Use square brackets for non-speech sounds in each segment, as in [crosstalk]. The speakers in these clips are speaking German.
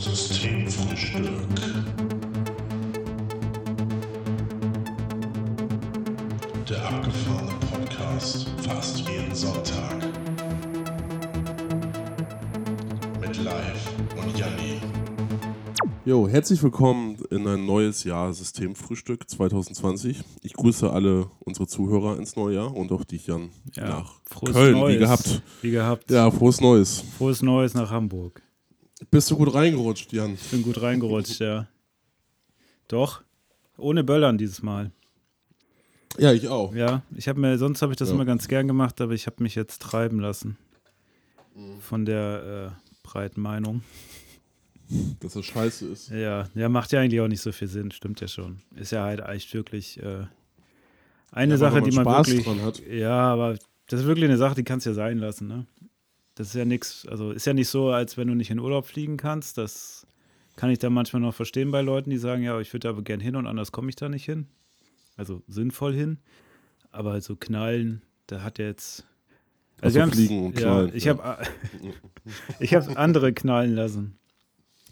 Systemfrühstück. Der abgefahrene Podcast fast jeden Sonntag. Mit Live und Janni. Jo, herzlich willkommen in ein neues Jahr Systemfrühstück 2020. Ich grüße alle unsere Zuhörer ins neue Jahr und auch dich, Jan, Ja, nach frohes Köln, Neues. wie gehabt. Wie gehabt. Ja, frohes Neues. Frohes Neues nach Hamburg. Bist du gut reingerutscht, Jan? Ich bin gut reingerutscht, ja. Doch. Ohne Böllern dieses Mal. Ja, ich auch. Ja, ich habe mir, sonst habe ich das Ja. immer ganz gern gemacht, aber ich habe mich jetzt treiben lassen. Von der äh, breiten Meinung. Dass das scheiße ist. Ja, ja, macht ja eigentlich auch nicht so viel Sinn, stimmt ja schon. Ist ja halt eigentlich wirklich äh, eine Ja, Sache, man die man Spaß wirklich. dran hat. Ja, aber das ist wirklich eine Sache, die kannst du ja sein lassen, ne? Das ist ja nichts, also ist ja nicht so, als wenn du nicht in Urlaub fliegen kannst. Das kann ich dann manchmal noch verstehen bei Leuten, die sagen, ja, ich würde aber gern hin und anders komme ich da nicht hin. Also sinnvoll hin. Aber so knallen, da hat er jetzt. Also haben's- fliegen und ja, knallen, Ich ja. habe [laughs] ich habe andere knallen lassen.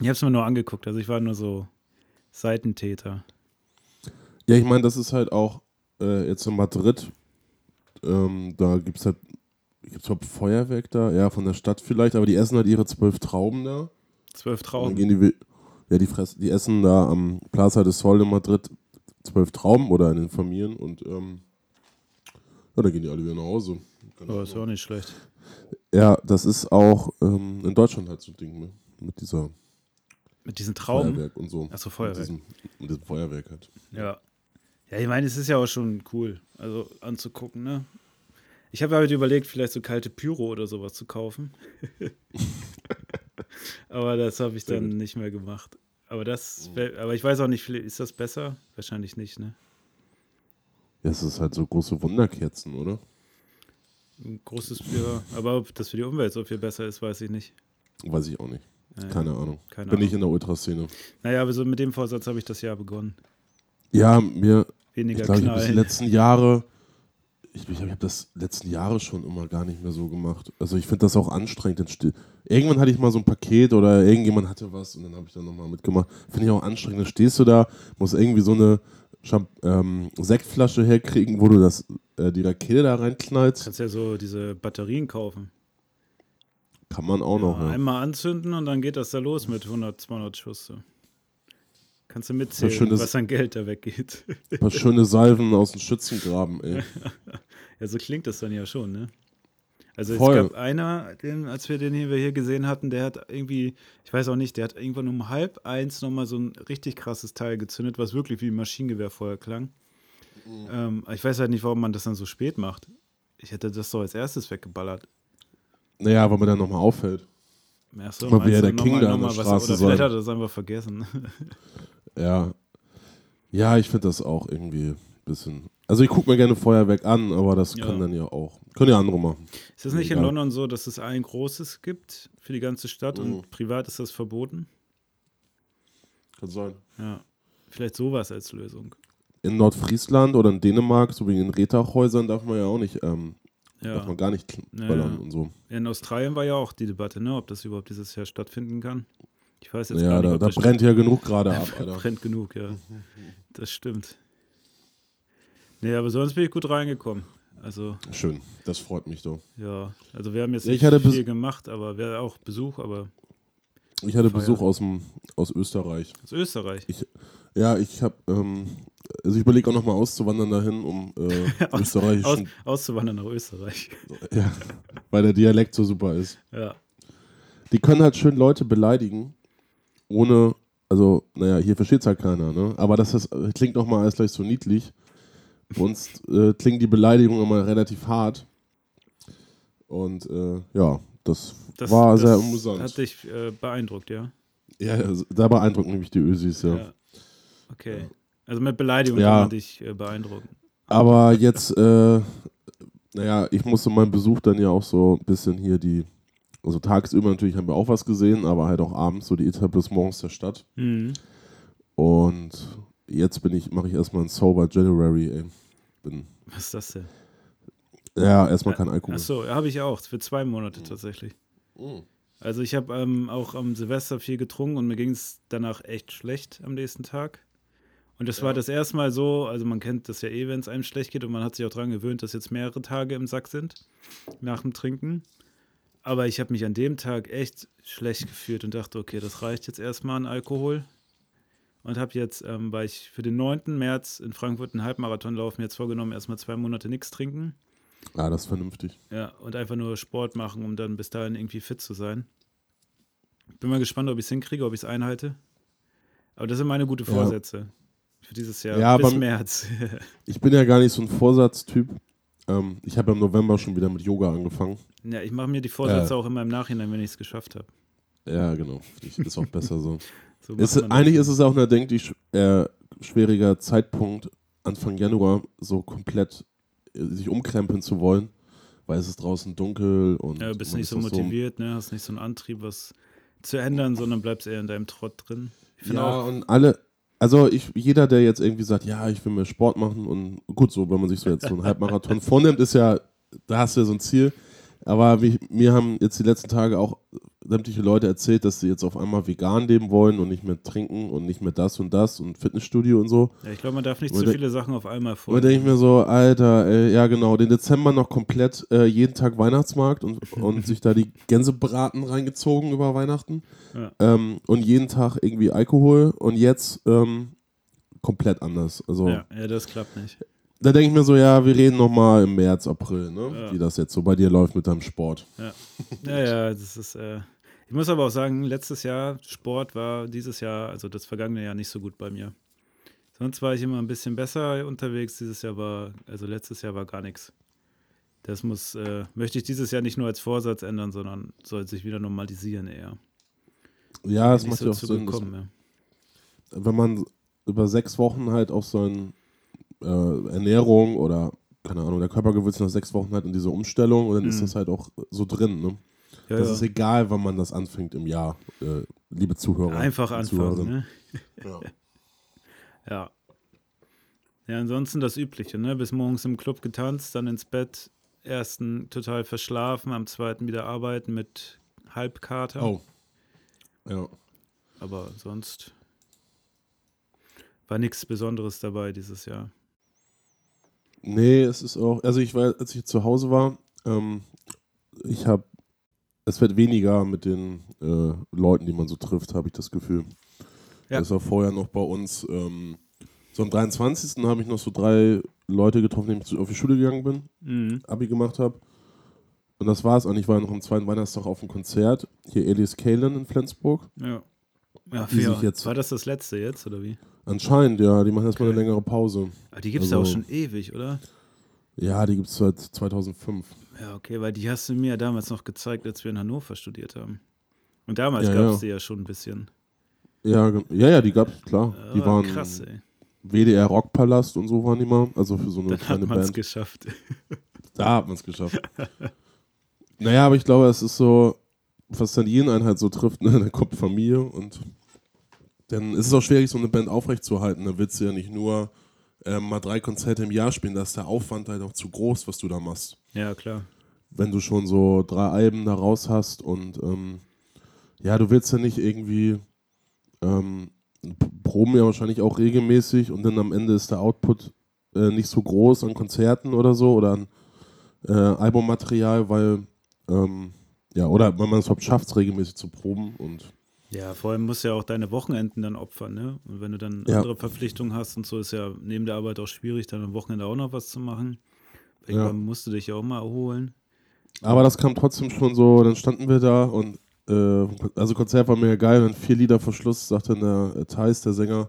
Ich habe es mir nur angeguckt, also ich war nur so Seitentäter. Ja, ich meine, das ist halt auch äh, jetzt in Madrid. Ähm, da gibt es halt, gibt es Feuerwerk da? Ja, von der Stadt vielleicht, aber die essen halt ihre zwölf Trauben da. Zwölf Und dann Trauben. gehen die, ja, die, fress, die essen da am Plaza del Sol in Madrid zwölf Trauben oder in den Familien und ähm, ja, dann gehen die alle wieder nach Hause. Oh, ist auch nicht schlecht. Ja, das ist auch ähm, in Deutschland halt so ein Ding, ne? Mit dieser Mit diesen Trauben. Feuerwerk und so. Ach so, Feuerwerk. Mit diesem, mit diesem Feuerwerk halt. Ja. Ja, ich meine, es ist ja auch schon cool, also anzugucken, ne? Ich habe halt überlegt, vielleicht so kalte Pyro oder sowas zu kaufen. [laughs] aber das habe ich Sehr dann gut. nicht mehr gemacht. Aber das, wär, aber ich weiß auch nicht, ist das besser? Wahrscheinlich nicht, ne? Ja, es ist halt so große Wunderkerzen, oder? Ein großes, ja. Aber ob das für die Umwelt so viel besser ist, weiß ich nicht. Weiß ich auch nicht. Naja, Keine Ahnung. keine Bin Ahnung. ich in der Ultraszene. Naja, aber so mit dem Vorsatz habe ich das Jahr begonnen. Ja, mir, Weniger ich glaube, ich habe das die letzten Jahre, ich, ich habe das letzten Jahre schon immer gar nicht mehr so gemacht. Also ich finde das auch anstrengend. Irgendwann hatte ich mal so ein Paket oder irgendjemand hatte was und dann habe ich dann nochmal mitgemacht. Finde ich auch anstrengend. Dann stehst du da, musst irgendwie so eine Champ ähm, Sektflasche herkriegen, wo du das, äh, die Rakete da reinknallst. kannst ja so diese Batterien kaufen. Kann man auch noch. Ja, Ja. Einmal anzünden und dann geht das da los mit 100, 200 Schuss. So. Kannst du mitzählen, schönes- was an Geld da weggeht. Ein paar schöne Salven aus dem Schützengraben, ey. [laughs] ja, so klingt das dann ja schon, ne? Also Voll. es gab einer, den, als wir den hier, wir hier gesehen hatten, der hat irgendwie, ich weiß auch nicht, der hat irgendwann um halb eins nochmal so ein richtig krasses Teil gezündet, was wirklich wie ein Maschinengewehr klang. Mhm. Ähm, ich weiß halt nicht, warum man das dann so spät macht. Ich hätte das doch als erstes weggeballert. Naja, weil man dann nochmal auffällt. Ach so, Man will ja der King da an der nochmal was- Straße Oder vielleicht sein. hat er das einfach vergessen. [laughs] Ja. Ja, ich finde das auch irgendwie ein bisschen. Also ich gucke mir gerne Feuerwerk an, aber das Ja. kann dann ja auch. Können ja andere machen. Ist es nicht in Egal. London so, dass es ein großes gibt für die ganze Stadt Mhm. und privat ist das verboten? Kann sein. Ja. Vielleicht sowas als Lösung. In Nordfriesland oder in Dänemark, so wie in Retachhäusern, darf man ja auch nicht, ähm, darf Ja. man gar nicht Ja, ballern ja. und so. In Australien war ja auch die Debatte, ne, ob das überhaupt dieses Jahr stattfinden kann. Ich weiß jetzt Ja, gar nicht, da, da brennt ja genug gerade ab. Alter. [laughs] brennt genug, ja. Das stimmt. Nee, aber sonst bin ich gut reingekommen. Also, Schön, das freut mich doch. ja, also wir haben jetzt ich nicht hatte viel gemacht, aber wir auch Besuch, aber Ich hatte Feier. Besuch aus, dem, aus Österreich. aus Österreich. Ja, ich habe, ähm, also ich überlege auch nochmal auszuwandern dahin, um äh, [laughs] Aus- österreichischen, Aus, auszuwandern nach Österreich. ja, weil der Dialekt so super ist. Ja. Die können halt schön Leute beleidigen, ohne, also, naja, hier versteht es halt keiner, ne? Aber das ist, klingt nochmal alles gleich so niedlich. Uns äh, klingen die Beleidigungen immer relativ hart. Und äh, ja, das, Das, war das sehr amüsant. Hat dich äh, beeindruckt, ja? ja, also, da beeindrucken nämlich die Ösis, ja. Okay. Also mit Beleidigung Ja. kann man dich äh, beeindrucken. Aber jetzt, äh, naja, ich musste meinen Besuch dann ja auch so ein bisschen hier die, also tagsüber natürlich haben wir auch was gesehen, aber halt auch abends so die Etablissements der Stadt. Mhm. Und jetzt bin ich, mache ich erstmal ein Sober January, ey. Bin, Was ist das denn? ja, erstmal kein Alkohol. Achso, habe ich auch. Für zwei Monate tatsächlich. Mhm. Also ich habe ähm, auch am Silvester viel getrunken und mir ging es danach echt schlecht am nächsten Tag. Und das war das erste Mal so, also man kennt das ja eh, wenn es einem schlecht geht und man hat sich auch daran gewöhnt, dass jetzt mehrere Tage im Sack sind nach dem Trinken. Aber ich habe mich an dem Tag echt schlecht gefühlt und dachte, okay, das reicht jetzt erstmal an Alkohol. Und habe jetzt, ähm, weil ich für den 9. März in Frankfurt einen Halbmarathon laufen, jetzt vorgenommen, erstmal zwei Monate nichts trinken. Ah, das ist vernünftig. Ja, und einfach nur Sport machen, um dann bis dahin irgendwie fit zu sein. Bin mal gespannt, ob ich es hinkriege, ob ich es einhalte. Aber das sind meine gute Ja. Vorsätze für dieses Jahr Ja, bis März. [laughs] Ich bin ja gar nicht so ein Vorsatztyp. Ähm, ich habe im November schon wieder mit Yoga angefangen. ja, ich mache mir die Vorsätze Äh. auch immer im Nachhinein, wenn ich es geschafft habe. Ja, genau. Ist auch besser so. [laughs] So Ist, das. eigentlich ist es auch ein denklich äh, schwieriger Zeitpunkt, Anfang Januar so komplett äh, sich umkrempeln zu wollen, weil es ist draußen dunkel und ja, bist nicht so motiviert, ne? hast nicht so einen Antrieb, was zu ändern, sondern bleibst eher in deinem Trott drin. Ja, auch, und alle, also ich, jeder, der jetzt irgendwie sagt, ja, ich will mehr Sport machen und gut, so, wenn man sich so jetzt so einen Halbmarathon [laughs] vornimmt, ist ja, da hast du ja so ein Ziel. Aber wie, mir haben jetzt die letzten Tage auch sämtliche Leute erzählt, dass sie jetzt auf einmal vegan leben wollen und nicht mehr trinken und nicht mehr das und das und Fitnessstudio und so. ja, ich glaube, man darf nicht Und zu viele Sachen auf einmal Und da vor. denke ich mir so, Alter, ey, ja genau, den Dezember noch komplett äh, jeden Tag Weihnachtsmarkt und, [laughs] und sich da die Gänsebraten reingezogen über Weihnachten. Ja. Ähm, und jeden Tag irgendwie Alkohol und jetzt ähm, komplett anders. Also Ja, ja, das klappt nicht. da denke ich mir so, ja, wir reden nochmal im März, April, ne? Ja. Wie das jetzt so bei dir läuft mit deinem Sport. Ja, ja, ja das ist. Äh, ich muss aber auch sagen, letztes Jahr Sport war dieses Jahr, also das vergangene Jahr nicht so gut bei mir. Sonst war ich immer ein bisschen besser unterwegs. Dieses Jahr war, also letztes Jahr war gar nichts. Das muss, äh, möchte ich dieses Jahr nicht nur als Vorsatz ändern, sondern soll sich wieder normalisieren eher. Ja, es macht so ja auch Sinn, gekommen, ja. wenn man über sechs Wochen halt auch so ein äh, Ernährung oder keine Ahnung, der Körper gewöhnt sich nach sechs Wochen halt in diese Umstellung und dann ist Mhm. das halt auch so drin, ne? Ja, das ja. ist egal, wann man das anfängt im Jahr, äh, liebe Zuhörer. Einfach anfangen, ne? Ja. [laughs] Ja. Ja, ansonsten das Übliche, ne? Bis morgens im Club getanzt, dann ins Bett, ersten total verschlafen, am zweiten wieder arbeiten mit Halbkater. Oh. Ja. Aber sonst war nichts Besonderes dabei dieses Jahr. Nee, es ist auch, also ich war, als ich zu Hause war, ähm, ich habe, es wird weniger mit den äh, Leuten, die man so trifft, habe ich das Gefühl. Ja. Das war vorher noch bei uns, ähm, so am 23. habe ich noch so drei Leute getroffen, denen ich auf die Schule gegangen bin, Mhm. Abi gemacht habe. Und das war's eigentlich. Ich war noch am zweiten Weihnachtstag auf einem Konzert, hier Elias Kalen in Flensburg. Ja. Ja, Die sich jetzt- war das das letzte jetzt, oder wie? Anscheinend, ja, die machen erstmal Okay. eine längere Pause. Aber die gibt es ja auch Also- schon ewig, oder? Ja, die gibt es seit 2005. Ja, okay, weil die hast du mir ja damals noch gezeigt, als wir in Hannover studiert haben. Und damals Ja, gab es ja. die ja schon ein bisschen. Ja, ja, ja, die gab's, klar. Die Ah, waren krass, ey. WDR Rockpalast und so waren die mal. Also für so eine Dann hat kleine man es Band. geschafft. [laughs] Da hat man es geschafft. naja, aber ich glaube, es ist so, was dann jeden einen halt so trifft, ne? [laughs] dann kommt Familie und dann ist es auch schwierig, so eine Band aufrechtzuerhalten. Da willst du ja nicht nur ähm, mal drei Konzerte im Jahr spielen, da ist der Aufwand halt auch zu groß, was du da machst. Ja, klar. Wenn du schon so drei Alben da raus hast und ähm, ja, du willst ja nicht irgendwie ähm, proben ja wahrscheinlich auch regelmäßig und dann am Ende ist der Output äh, nicht so groß an Konzerten oder so oder an äh, Albummaterial, weil ähm, ja, oder wenn man es überhaupt schafft, regelmäßig zu proben und Ja, vor allem musst du ja auch deine Wochenenden dann opfern, ne? Und wenn du dann Ja. andere Verpflichtungen hast und so, ist ja neben der Arbeit auch schwierig, dann am Wochenende auch noch was zu machen. Irgendwann musst du dich ja auch mal erholen. aber das kam trotzdem schon so, dann standen wir da und äh, also Konzert war mega geil, dann vier Lieder vor Schluss sagte dann der äh, Thais, der Sänger,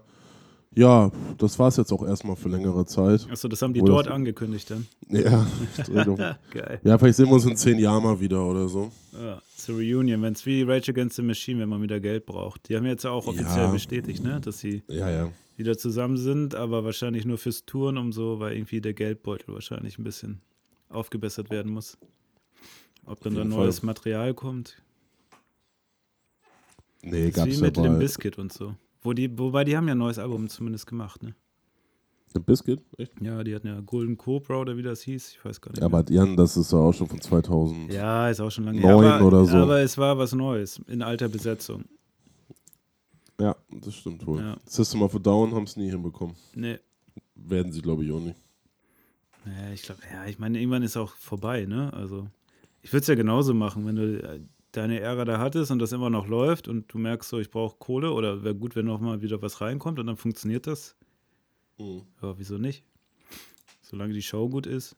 ja, das war's jetzt auch erstmal für längere Zeit. Achso, das haben die Oder- dort angekündigt dann. Ja, [laughs] Geil. ja, vielleicht sehen wir uns in zehn Jahren mal wieder oder so. Ja, zur Reunion, wenn es wie Rage Against the Machine, wenn man wieder Geld braucht. Die haben jetzt ja auch offiziell Ja. bestätigt, ne? Dass sie Ja, ja. wieder zusammen sind, aber wahrscheinlich nur fürs Touren um so, weil irgendwie der Geldbeutel wahrscheinlich ein bisschen aufgebessert werden muss. Ob dann da neues Fall. Material kommt. Nee, Das ist gab's wie mit bei. Bizkit und so. Wo die, wobei die haben ja ein neues Album zumindest gemacht, ne? Ein Biscuit? Echt? Ja, die hatten ja Golden Cobra oder wie das hieß. Ich weiß gar nicht. Ja, aber Jan, das ist ja auch schon von 2000. Ja, ist auch schon lange her. Aber, oder so. aber es war was Neues in alter Besetzung. Ja, das stimmt wohl. Ja. System of a Down haben es nie hinbekommen. Nee. Werden sie, glaube ich, auch nicht. Ja, ich glaube, ja, ich meine, irgendwann ist auch vorbei, ne? Also, ich würde es ja genauso machen, wenn du äh, deine Ära da hattest und das immer noch läuft und du merkst so, ich brauche Kohle oder wäre gut, wenn noch mal wieder was reinkommt und dann funktioniert das. Mhm. Ja, wieso nicht? Solange die Show gut ist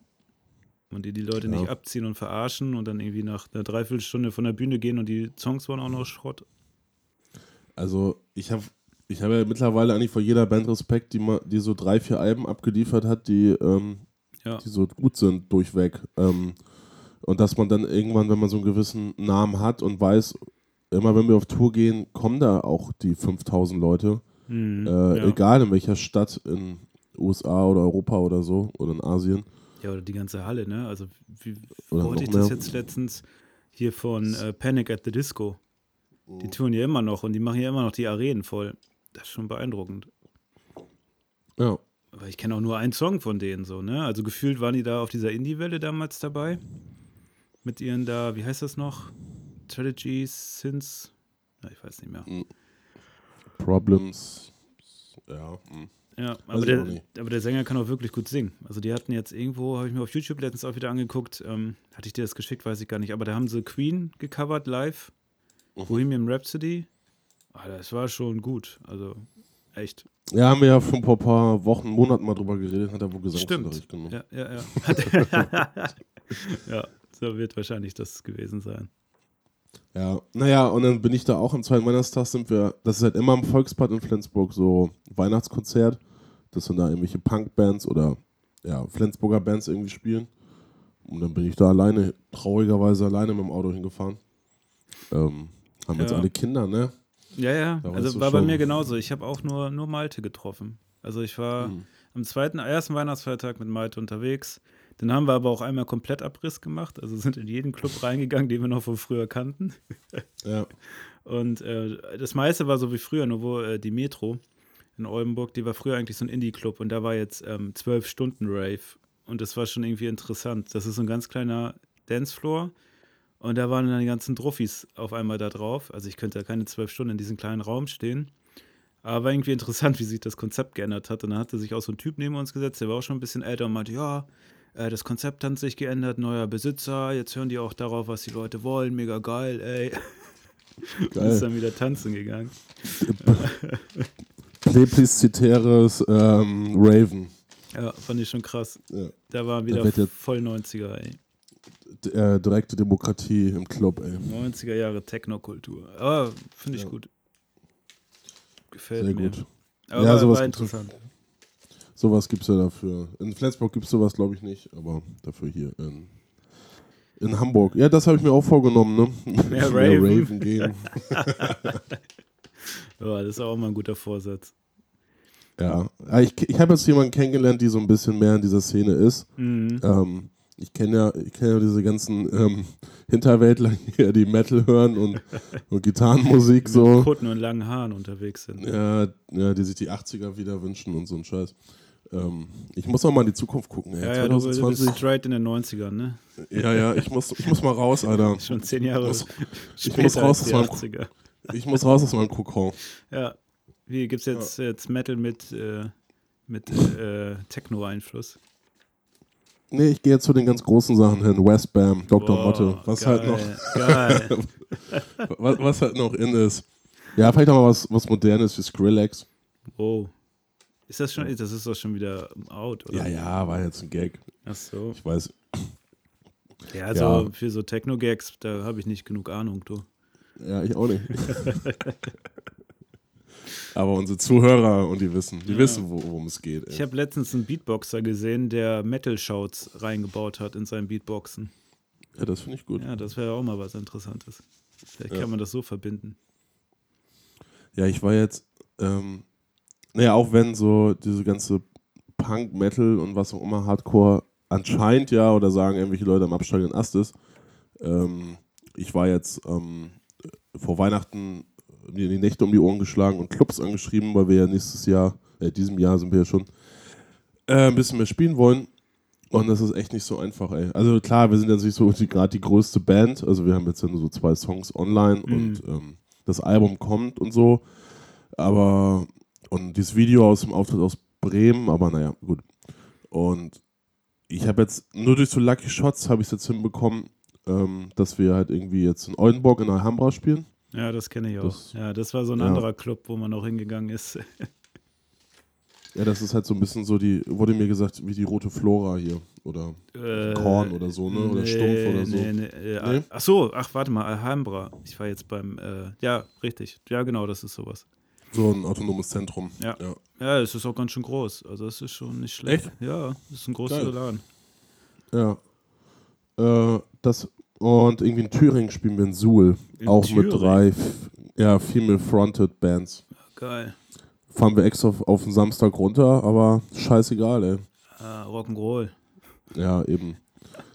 und die die Leute Ja. nicht abziehen und verarschen und dann irgendwie nach einer Dreiviertelstunde von der Bühne gehen und die Songs waren auch noch Schrott. Also, ich habe ich hab ja mittlerweile eigentlich vor jeder Band Respekt, die, mal, die so drei, vier Alben abgeliefert hat, die, ähm, Ja. die so gut sind, durchweg. Ähm, und dass man dann irgendwann, wenn man so einen gewissen Namen hat und weiß, immer wenn wir auf Tour gehen, kommen da auch die 5000 Leute. Mhm, Äh, ja. Egal in welcher Stadt, in USA oder Europa oder so, oder in Asien. ja, oder die ganze Halle, ne? Also, wie Oder wo hatte noch ich das jetzt letztens hier von äh, Panic at the Disco? Mhm. Die touren ja immer noch und die machen ja immer noch die Arenen voll. Das ist schon beeindruckend. Ja. Aber ich kenne auch nur einen Song von denen so, ne? Also gefühlt waren die da auf dieser Indie-Welle damals dabei. Mit ihren da, wie heißt das noch? Strategy, Sins? Ja, ich weiß nicht mehr. Problems. Ja. hm. Ja, aber der, aber der Sänger kann auch wirklich gut singen. Also die hatten jetzt irgendwo, habe ich mir auf YouTube letztens auch wieder angeguckt, ähm, hatte ich dir das geschickt, weiß ich gar nicht, aber da haben sie Queen gecovert live, Mhm. Bohemian Rhapsody. Ah, das war schon gut, also echt. Ja, haben wir ja vor ein paar Wochen, Monaten mal drüber geredet, hat er wohl Gesangsunterricht Stimmt. Ja, ja, ja. [laughs] ja, so wird wahrscheinlich das gewesen sein. Ja, naja, und dann bin ich da auch am zweiten Weihnachtstag sind wir, das ist halt immer im Volksbad in Flensburg so Weihnachtskonzert, dass dann da irgendwelche Punkbands oder ja, Flensburger Bands irgendwie spielen. Und dann bin ich da alleine, traurigerweise alleine mit dem Auto hingefahren. Ähm, haben jetzt Ja. alle Kinder, ne? Ja, ja, Da also war bei schon- mir genauso. Ich habe auch nur, nur Malte getroffen. Also ich war Mhm. am zweiten, ersten Weihnachtsfeiertag mit Malte unterwegs. Dann haben wir aber auch einmal komplett Abriss gemacht. Also sind in jeden Club reingegangen, den wir noch von früher kannten. [laughs] Ja. Und äh, das meiste war so wie früher, nur wo äh, die Metro in Oldenburg, die war früher eigentlich so ein Indie-Club und da war jetzt ähm, 12 Stunden Rave. Und das war schon irgendwie interessant. Das ist so ein ganz kleiner Dancefloor. Und da waren dann die ganzen Druffis auf einmal da drauf. Also ich könnte ja keine zwölf Stunden in diesem kleinen Raum stehen. Aber war irgendwie interessant, [laughs] wie sich das Konzept geändert hat. Und dann hatte sich auch so ein Typ neben uns gesetzt, der war auch schon ein bisschen älter und meinte, ja, äh, das Konzept hat sich geändert, neuer Besitzer, jetzt hören die auch darauf, was die Leute wollen, mega geil, ey. Und ist Geil. dann wieder tanzen gegangen. [laughs] Plebiszitärres ähm, Raven. Ja, fand ich schon krass. Ja. Da Da wieder jetzt- voll 90er, ey. Äh, direkte Demokratie im Club, ey. 90er Jahre Technokultur. Aber finde ich Ja. gut. Gefällt Sehr mir. gut. Aber Ja, war, sowas war interessant. Sowas gibt es ja dafür. In Flensburg gibt es sowas, glaube ich, nicht, aber dafür hier in, in Hamburg. Ja, das habe ich mir auch vorgenommen, ne? Mehr Mehr Raven. Raven gehen. [laughs] Ja, das ist auch mal ein guter Vorsatz. Ja. Ja, Ich, ich habe jetzt jemanden kennengelernt, die so ein bisschen mehr in dieser Szene ist. Mhm. Ähm, ich kenne ja, ich kenn ja diese ganzen ähm, Hinterwäldler hier, die Metal hören und, [laughs] und Gitarrenmusik Mit so. Kutten und langen Haaren unterwegs sind. Ja, ja, die sich die 80er wieder wünschen und so ein Scheiß. Ähm, ich muss auch mal in die Zukunft gucken. Ey. Ja, ja, du, du bist 2020. straight in den 90ern, ne? Ja, ja, ich muss, ich muss mal raus, Alter. [laughs] Schon zehn Jahre [laughs] muss- später muss raus aus meinem 80er. Ich muss raus aus meinem Kokon. Ja. Wie gibt's jetzt, jetzt Metal mit, äh, mit äh, Techno-Einfluss? Nee, ich gehe jetzt zu den ganz großen Sachen hin. Westbam, Dr. Boah, Motte. Was geil, halt noch, [laughs] was, was halt noch in ist. Ja, vielleicht auch mal was, was Modernes wie Skrillex. Wow. Ist das schon, das ist doch schon wieder out, oder? Ja, ja, war jetzt ein Gag. Ach so. Ich weiß. Ja, Ja. so für so Techno-Gags, da habe ich nicht genug Ahnung, du. Ja, ich auch nicht. [laughs] Aber unsere Zuhörer und die wissen, die Ja. wissen, wo- worum es geht. Ey. Ich habe letztens einen Beatboxer gesehen, der Metal-Shouts reingebaut hat in seinen Beatboxen. ja, das finde ich gut. Ja, das wäre auch mal was Interessantes. Vielleicht Ja. kann man das so verbinden. Ja, ich war jetzt, ähm, naja, auch wenn so diese ganze Punk, Metal und was auch immer Hardcore anscheinend ja oder sagen irgendwelche Leute am absteigenden Ast ist. Ähm, ich war jetzt ähm, vor Weihnachten mir die Nächte um die Ohren geschlagen und Clubs angeschrieben, weil wir ja nächstes Jahr, äh, diesem Jahr sind wir ja schon, äh, ein bisschen mehr spielen wollen. Und das ist echt nicht so einfach, ey. Also klar, wir sind jetzt nicht so gerade die größte Band. Also wir haben jetzt ja nur so zwei Songs online Mhm. und ähm, das Album kommt und so. Aber, und dieses Video aus dem Auftritt aus Bremen, aber naja, gut. Und ich habe jetzt, nur durch so Lucky Shots habe ich es jetzt hinbekommen, ähm, dass wir halt irgendwie jetzt in Oldenburg in Alhambra spielen. Ja, das kenne ich auch. Das- ja, das war so ein ja. anderer Club, wo man auch hingegangen ist. [laughs] Ja, das ist halt so ein bisschen so die, wurde mir gesagt, wie die rote Flora hier. Oder Äh, Korn oder so, ne? Oder Stumpf oder so. Nee, nee, äh, Nee? Ach so, ach, warte mal, Alhambra. Ich war jetzt beim, äh, ja, richtig. Ja, genau, das ist sowas. So ein autonomes Zentrum. Ja. ja. Ja, es ist auch ganz schön groß. Also, es ist schon nicht schlecht. Echt? Ja, es ist ein großer. Laden. Ja. Äh, das, und irgendwie in Thüringen spielen wir in Suhl. In auch mit Thüringen? drei f- ja, Female-Fronted Bands. Geil. Fahren wir extra auf, auf den Samstag runter, aber scheißegal, ey. Ah, Rock'n'Roll. Ja, eben.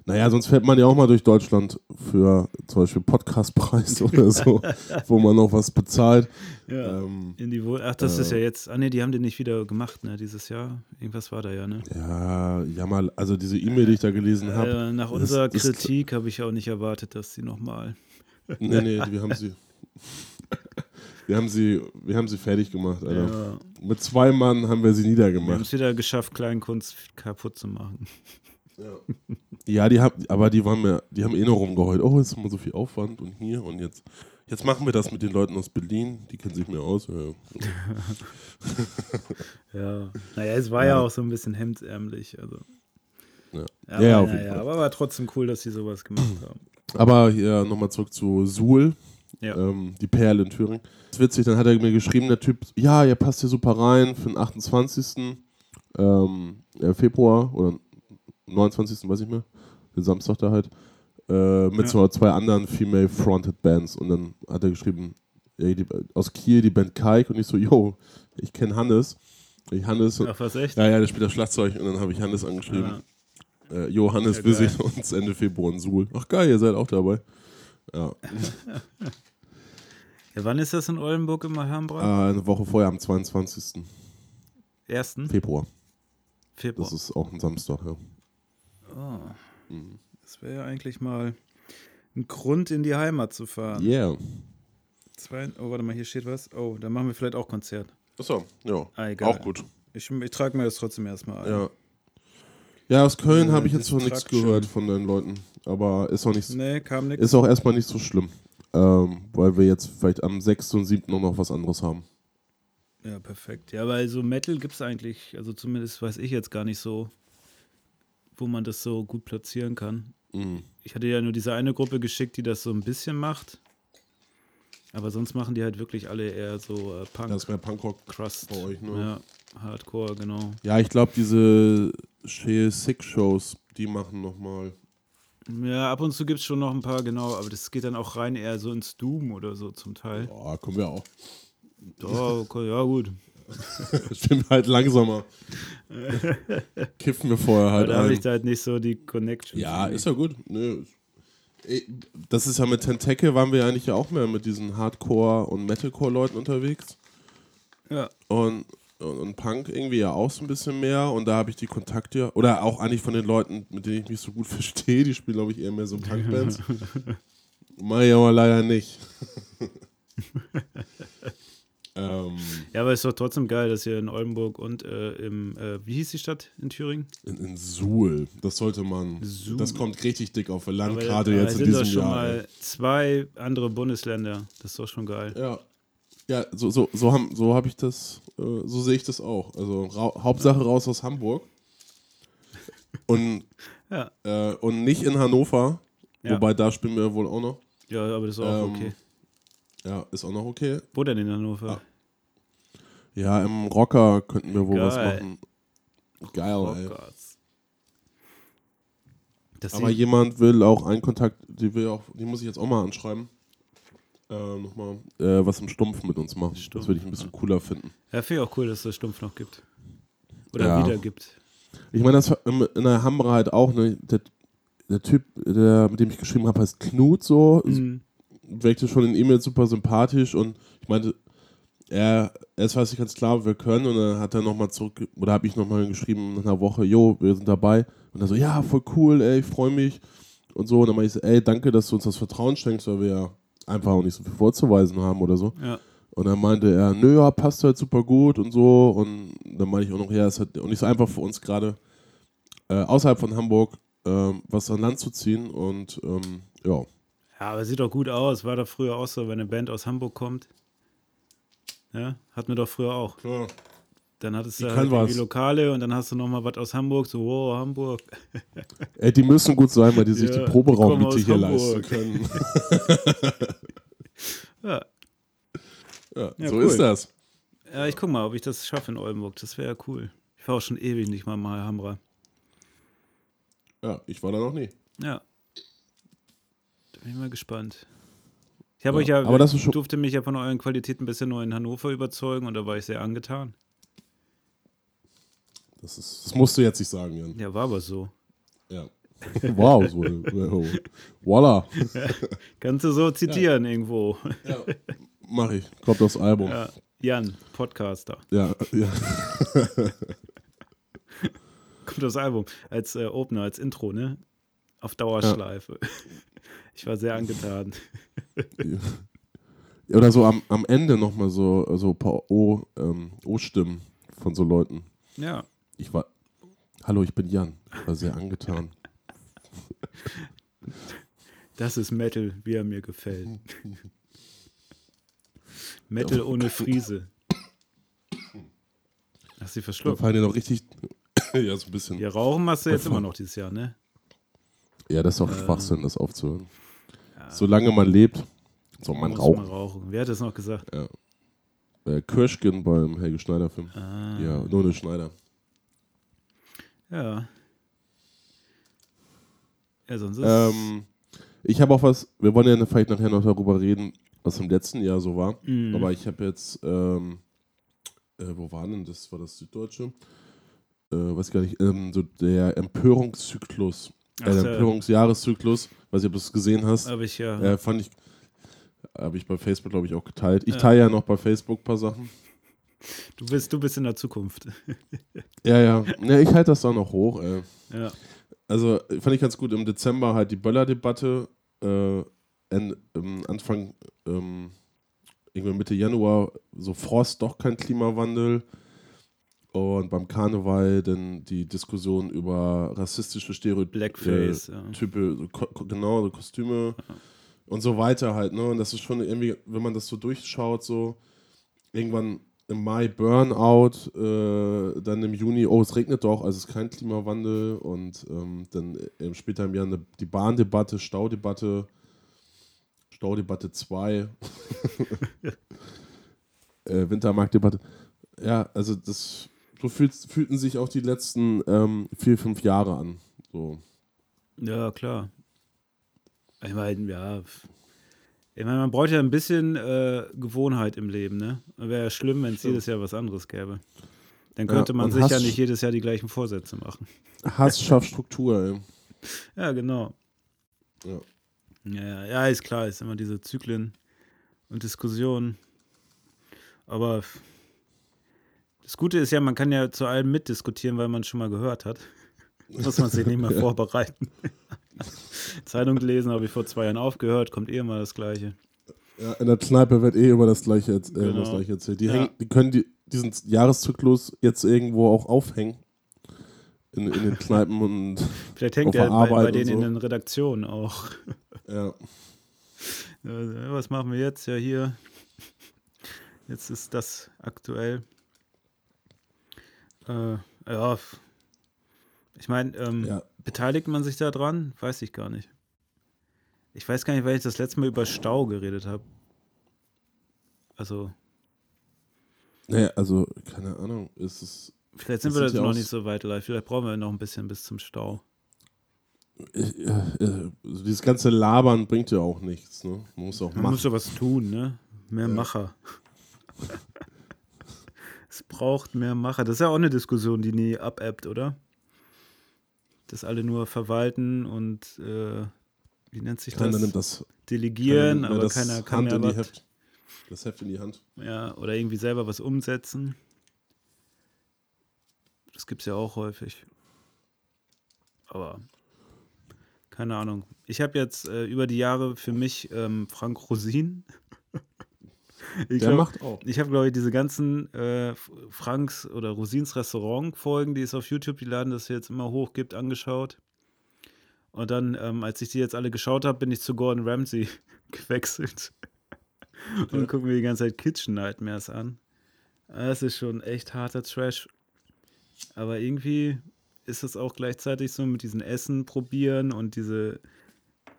Naja, sonst fährt man ja auch mal durch Deutschland für zum Beispiel Podcastpreis [laughs] oder so, wo man noch was bezahlt. Ja. Ähm, In die Wohl Ach, das äh, ist ja jetzt. Ah, nee, die haben den nicht wieder gemacht, ne, dieses Jahr. Irgendwas war da ja, ne? ja, ja mal, also diese E-Mail, die ich da gelesen habe. Äh, nach unserer das- Kritik habe ich auch nicht erwartet, dass sie nochmal. Nee, nee, wir haben sie. [laughs] Wir haben sie, wir haben sie fertig gemacht, Alter. Ja. Mit zwei Mann haben wir sie Wir haben niedergemacht. es wieder geschafft, Kleinkunst kaputt zu machen. Ja, die haben, aber die waren mir, die haben eh noch rumgeheult. Oh, jetzt ist immer so viel Aufwand und hier und jetzt. Jetzt machen wir das mit den Leuten aus Berlin, die kennen sich mehr aus. Ja. Ja. [laughs] Naja, es war ja, auch so ein bisschen hemdsärmlich. Also. Ja. Aber, Ja, ja, auf naja, jeden Fall. aber war trotzdem cool, dass sie sowas gemacht [clears throat] haben. Aber hier nochmal zurück zu Suhl, Ja. ähm, die Perle in Thüringen. Das ist witzig, dann hat er mir geschrieben, der Typ, ja, ihr passt hier super rein für den 28. Ähm, äh, Februar oder 29. weiß ich mehr, den Samstag da halt, äh, mit Ja. so zwei anderen Female-Fronted Bands. Und dann hat er geschrieben, ey, die, aus Kiel die Band Kaik und ich so, yo, ich kenne Hannes. Ich Hannes, Ach, was echt? ja, ja, der spielt das Schlagzeug und dann habe ich Hannes angeschrieben. Äh, jo, Hannes, Ja, wir sehen uns Ende Februar in Suhl. Ach geil, ihr seid auch dabei. Ja, [laughs] Ja, wann ist das in Oldenburg im Alhambra? äh, eine Woche vorher, am 22. 1. Februar. Februar. Das ist auch ein Samstag, ja. Oh. Mhm. Das wäre ja eigentlich mal ein Grund, in die Heimat zu fahren. Yeah. Zwei, oh, warte mal, hier steht was. Oh, dann machen wir vielleicht auch Konzert. Achso, ja. Ah, egal. Auch gut. Ich, ich trage mir das trotzdem erstmal ein. Ja. Ja, aus Köln Äh, habe ich jetzt noch nichts gehört von deinen Leuten. Aber ist auch nicht, Nee, kam nichts. ist auch erstmal nicht so schlimm. Ähm, weil wir jetzt vielleicht am 6. und 7. noch was anderes haben. Ja, perfekt. Ja, weil so Metal gibt es eigentlich, also zumindest weiß ich jetzt gar nicht so, wo man das so gut platzieren kann. Mhm. Ich hatte ja nur diese eine Gruppe geschickt, die das so ein bisschen macht. Aber sonst machen die halt wirklich alle eher so äh, Punk, Das wäre Punkrock Crust. bei euch, ne? Ja, Hardcore, genau. Ja, ich glaube, diese Shea Sick Shows, die machen nochmal. Ja, ab und zu gibt es schon noch ein paar, genau, aber das geht dann auch rein eher so ins Doom oder so zum Teil. Boah, kommen wir auch. Oh, okay, ja, gut. [laughs] Stimmt halt langsamer. Kiffen wir vorher halt da habe ich da halt nicht so die Connection. Ja, ist ja gut. Nö. Das ist ja mit Tentacle waren wir eigentlich ja auch mehr mit diesen Hardcore- und Metalcore-Leuten unterwegs. Ja, Und, und, und Punk irgendwie ja auch so ein bisschen mehr. Und da habe ich die Kontakte, oder auch eigentlich von den Leuten, mit denen ich mich so gut [laughs] verstehe, die spielen, glaube ich, eher mehr so Punkbands. Mach ich aber leider nicht. [laughs] ähm, Ja, aber ist doch trotzdem geil, dass ihr in Oldenburg und äh, im, äh, wie hieß die Stadt in Thüringen? in, in Suhl, das sollte man. Suhl. Das kommt richtig dick auf Land, Aber gerade da jetzt in sind doch diesem schon Jahr. ey. mal zwei andere Bundesländer. Das ist doch schon geil. Ja. Ja, so, so, so habe so hab ich das, äh, so sehe ich das auch. Also ra Hauptsache raus aus Hamburg. [laughs] Und, Ja, äh, und nicht in Hannover. Ja. Wobei da spielen wir wohl auch noch. ja aber das ist auch Ähm, okay. Ja, ist auch noch okay. Wo denn in Hannover? Ja, im Rocker könnten wir wohl was machen. Geil, oh ey. Aber jemand will auch einen Kontakt, die will auch, die muss ich jetzt auch mal anschreiben. Äh, nochmal äh, was im Stumpf mit uns machen. Stumpf, das würde ich ein bisschen cooler finden. ja, finde ich auch cool, dass es das Stumpf noch gibt. Oder Ja. wieder gibt. Ich meine, das in der Hammer halt auch, ne? Der, der Typ, der, mit dem ich geschrieben habe, heißt Knut so. Mhm. Wirkte schon in E-Mails super sympathisch und ich meinte, er, erst weiß ich ganz klar, wir können und dann hat er nochmal zurück, oder habe ich nochmal geschrieben nach einer Woche, jo, wir sind dabei. Und er so, ja, voll cool, ey, ich freue mich. Und so, und dann meinte ich so, ey, danke, dass du uns das Vertrauen schenkst, weil wir ja einfach auch nicht so viel vorzuweisen haben oder so. Ja. Und dann meinte er, nö, ja, passt halt super gut und so. Und dann meinte ich auch noch, ja, es hat auch nicht so einfach für uns gerade äh, außerhalb von Hamburg ähm, was an Land zu ziehen. Und ähm, ja, Ja, aber sieht doch gut aus. War doch früher auch so, wenn eine Band aus Hamburg kommt. Ja, hatten wir doch früher auch. klar. Dann hattest du Die halt was. Lokale und dann hast du nochmal was aus Hamburg. So, wow, Hamburg. [laughs] Ey, die müssen gut sein, weil die sich Ja, die Proberaummiete die hier aus leisten Hamburg. können. [laughs] Ja, Ja, Ja, so cool. ist das. ja ich guck mal, ob ich das schaffe in Oldenburg. Das wäre ja cool. Ich war auch schon ewig nicht mal mal Hamra. Ja, ich war da noch nie. Ja. Da bin ich mal gespannt. Ich habe Ja, euch ja, aber das ist durfte mich ja von euren Qualitäten ein bisschen nur in Hannover überzeugen und da war ich sehr angetan. Das, ist, das musst du jetzt nicht sagen, Jan. Ja, war aber so. Ja. [laughs] Wow, so. Voila. [laughs] Kannst du so zitieren irgendwo. Ja. Mach ich. Kommt aufs Album. Ja, Ja, Jan, Podcaster. ja. [laughs] Kommt das Album als äh, Opener, als Intro, ne? Auf Dauerschleife. [laughs] Ich war sehr angetan. Oder so am, am Ende nochmal so, so ein paar O, ähm, O-Stimmen von so Leuten. Ja. Ich war. Hallo, ich bin Jan. Ich war sehr angetan. Das ist Metal, wie er mir gefällt. [laughs] Metal ohne Friese. Hast du Da verschluckt? fallen dir noch richtig. [coughs] ja, so ein bisschen. Ja, rauchen machst du jetzt immer noch dieses Jahr, ne? Ja, das ist doch Schwachsinn, das aufzuhören. Solange man lebt, soll man rauchen. man rauchen. Wer hat das noch gesagt? Äh, Kirschgen beim Helge Schneider-Film. Ah, Ja, nur eine Schneider. ja. Ja, sonst ist Ähm, ich habe auch was, wir wollen ja vielleicht nachher noch darüber reden, was im letzten Jahr so war. Mhm. Aber ich habe jetzt, ähm, äh, wo war denn das? War das Süddeutsche? Äh, weiß gar nicht, ähm, so der Empörungszyklus, äh, Ach. Äh. Empörungsjahreszyklus, weiß nicht, ob du es gesehen hast. habe ich ja. Äh, fand ich, habe ich bei Facebook, glaube ich, auch geteilt. Ich teile ja noch bei Facebook ein paar Sachen. Du bist, du bist in der Zukunft. [laughs] Ja, ja. ja ich halte das da noch hoch. Ey. ja. Also fand ich ganz gut im Dezember halt die Böller-Debatte. Äh, ähm, Anfang, ähm, irgendwann Mitte Januar, so Frost, doch kein Klimawandel. Und beim Karneval dann die Diskussion über rassistische Stereotype. Blackface. ja. Ko genau, Kostüme und so weiter halt, ne? Und das ist schon irgendwie, wenn man das so durchschaut, so irgendwann im Mai Burnout, äh, dann im Juni, oh, es regnet doch, also es ist kein Klimawandel und ähm, dann äh, später im Jahr eine, die Bahndebatte, Staudebatte, Staudebatte 2, [laughs] [laughs] äh, Wintermarktdebatte. Ja, also das, so fühlt, fühlten sich auch die letzten ähm, vier, fünf Jahre an. So. Ja, klar. Ich meine, ja. Ich meine, man braucht ja ein bisschen äh, Gewohnheit im Leben, ne? Wäre ja schlimm, wenn es jedes Jahr was anderes gäbe. Dann Ja, könnte man und sich ja nicht jedes Jahr die gleichen Vorsätze machen. Hass schafft Struktur, ey. [laughs] Ja, genau. Ja. Ja, ja, ja, ist klar, ist immer diese Zyklen und Diskussionen. Aber das Gute ist ja, man kann ja zu allem mitdiskutieren, weil man schon mal gehört hat. [laughs] Muss man sich nicht mehr vorbereiten. [laughs] Zeitung lesen habe ich vor zwei Jahren aufgehört, kommt eh immer das Gleiche. Ja, in der Kneipe wird eh über das Gleiche, äh, Genau. das Gleiche erzählt. Die, Ja. hängen, die können die, diesen Jahreszyklus jetzt irgendwo auch aufhängen. In, in den Kneipen und Vielleicht hängt er der bei, bei denen und in so. den Redaktionen auch. [laughs] ja. Was machen wir jetzt? Ja, hier. Jetzt ist das aktuell. Äh, ja. Ich meine, ähm, ja. beteiligt man sich da dran? Weiß ich gar nicht. Ich weiß gar nicht, weil ich das letzte Mal über Stau geredet habe. Also, Naja, also, keine Ahnung, ist es. vielleicht sind wir ja noch nicht so weit live. Vielleicht brauchen wir noch ein bisschen bis zum Stau. Äh, äh, also dieses ganze Labern bringt ja auch nichts, ne? Man muss auch Man machen. muss ja was tun, ne? Mehr Ja. Macher. [laughs] es braucht mehr Macher. Das ist ja auch eine Diskussion, die nie abebbt, oder? Dass alle nur verwalten und äh, wie nennt sich Keiner das? nimmt das. Delegieren, keiner nimmt aber keiner kann Hand mehr in die. Heft. Das Heft in die Hand. Ja, oder irgendwie selber was umsetzen. Das gibt es ja auch häufig. Aber keine Ahnung. Ich habe jetzt äh, über die Jahre für mich ähm, Frank Rosin. [laughs] ich Der glaub, macht auch. Ich habe, glaube ich, diese ganzen äh, Franks oder Rosins Restaurant-Folgen, die es auf YouTube, die laden das jetzt immer hoch gibt, angeschaut. Und dann, ähm, als ich die jetzt alle geschaut habe, bin ich zu Gordon Ramsay [laughs] gewechselt. [laughs] Und gucke mir die ganze Zeit Kitchen Nightmares an. Das ist schon echt harter Trash. Aber irgendwie ist es auch gleichzeitig so mit diesen Essen probieren und diese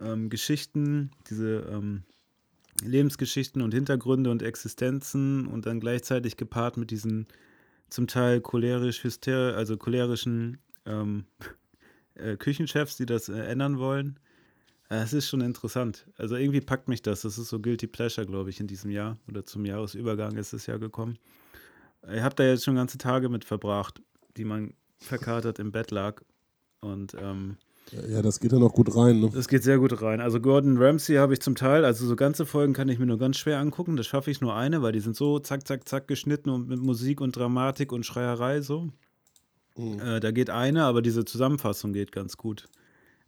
ähm, Geschichten, diese ähm, Lebensgeschichten und Hintergründe und Existenzen und dann gleichzeitig gepaart mit diesen zum Teil cholerisch also cholerischen ähm, [laughs] äh, Küchenchefs, die das äh, ändern wollen. Es ist schon interessant. Also irgendwie packt mich das. Das ist so Guilty Pleasure, glaube ich, in diesem Jahr. Oder zum Jahresübergang ist es ja gekommen. Ich habe da jetzt schon ganze Tage mit verbracht, die man verkatert im Bett lag. Und ähm, Ja, das geht ja noch gut rein. Ne? das geht sehr gut rein. Also Gordon Ramsay habe ich zum Teil, also so ganze Folgen kann ich mir nur ganz schwer angucken. Das schaffe ich nur eine, weil die sind so zack, zack, zack geschnitten und mit Musik und Dramatik und Schreierei so. Äh, da geht eine, aber diese Zusammenfassung geht ganz gut.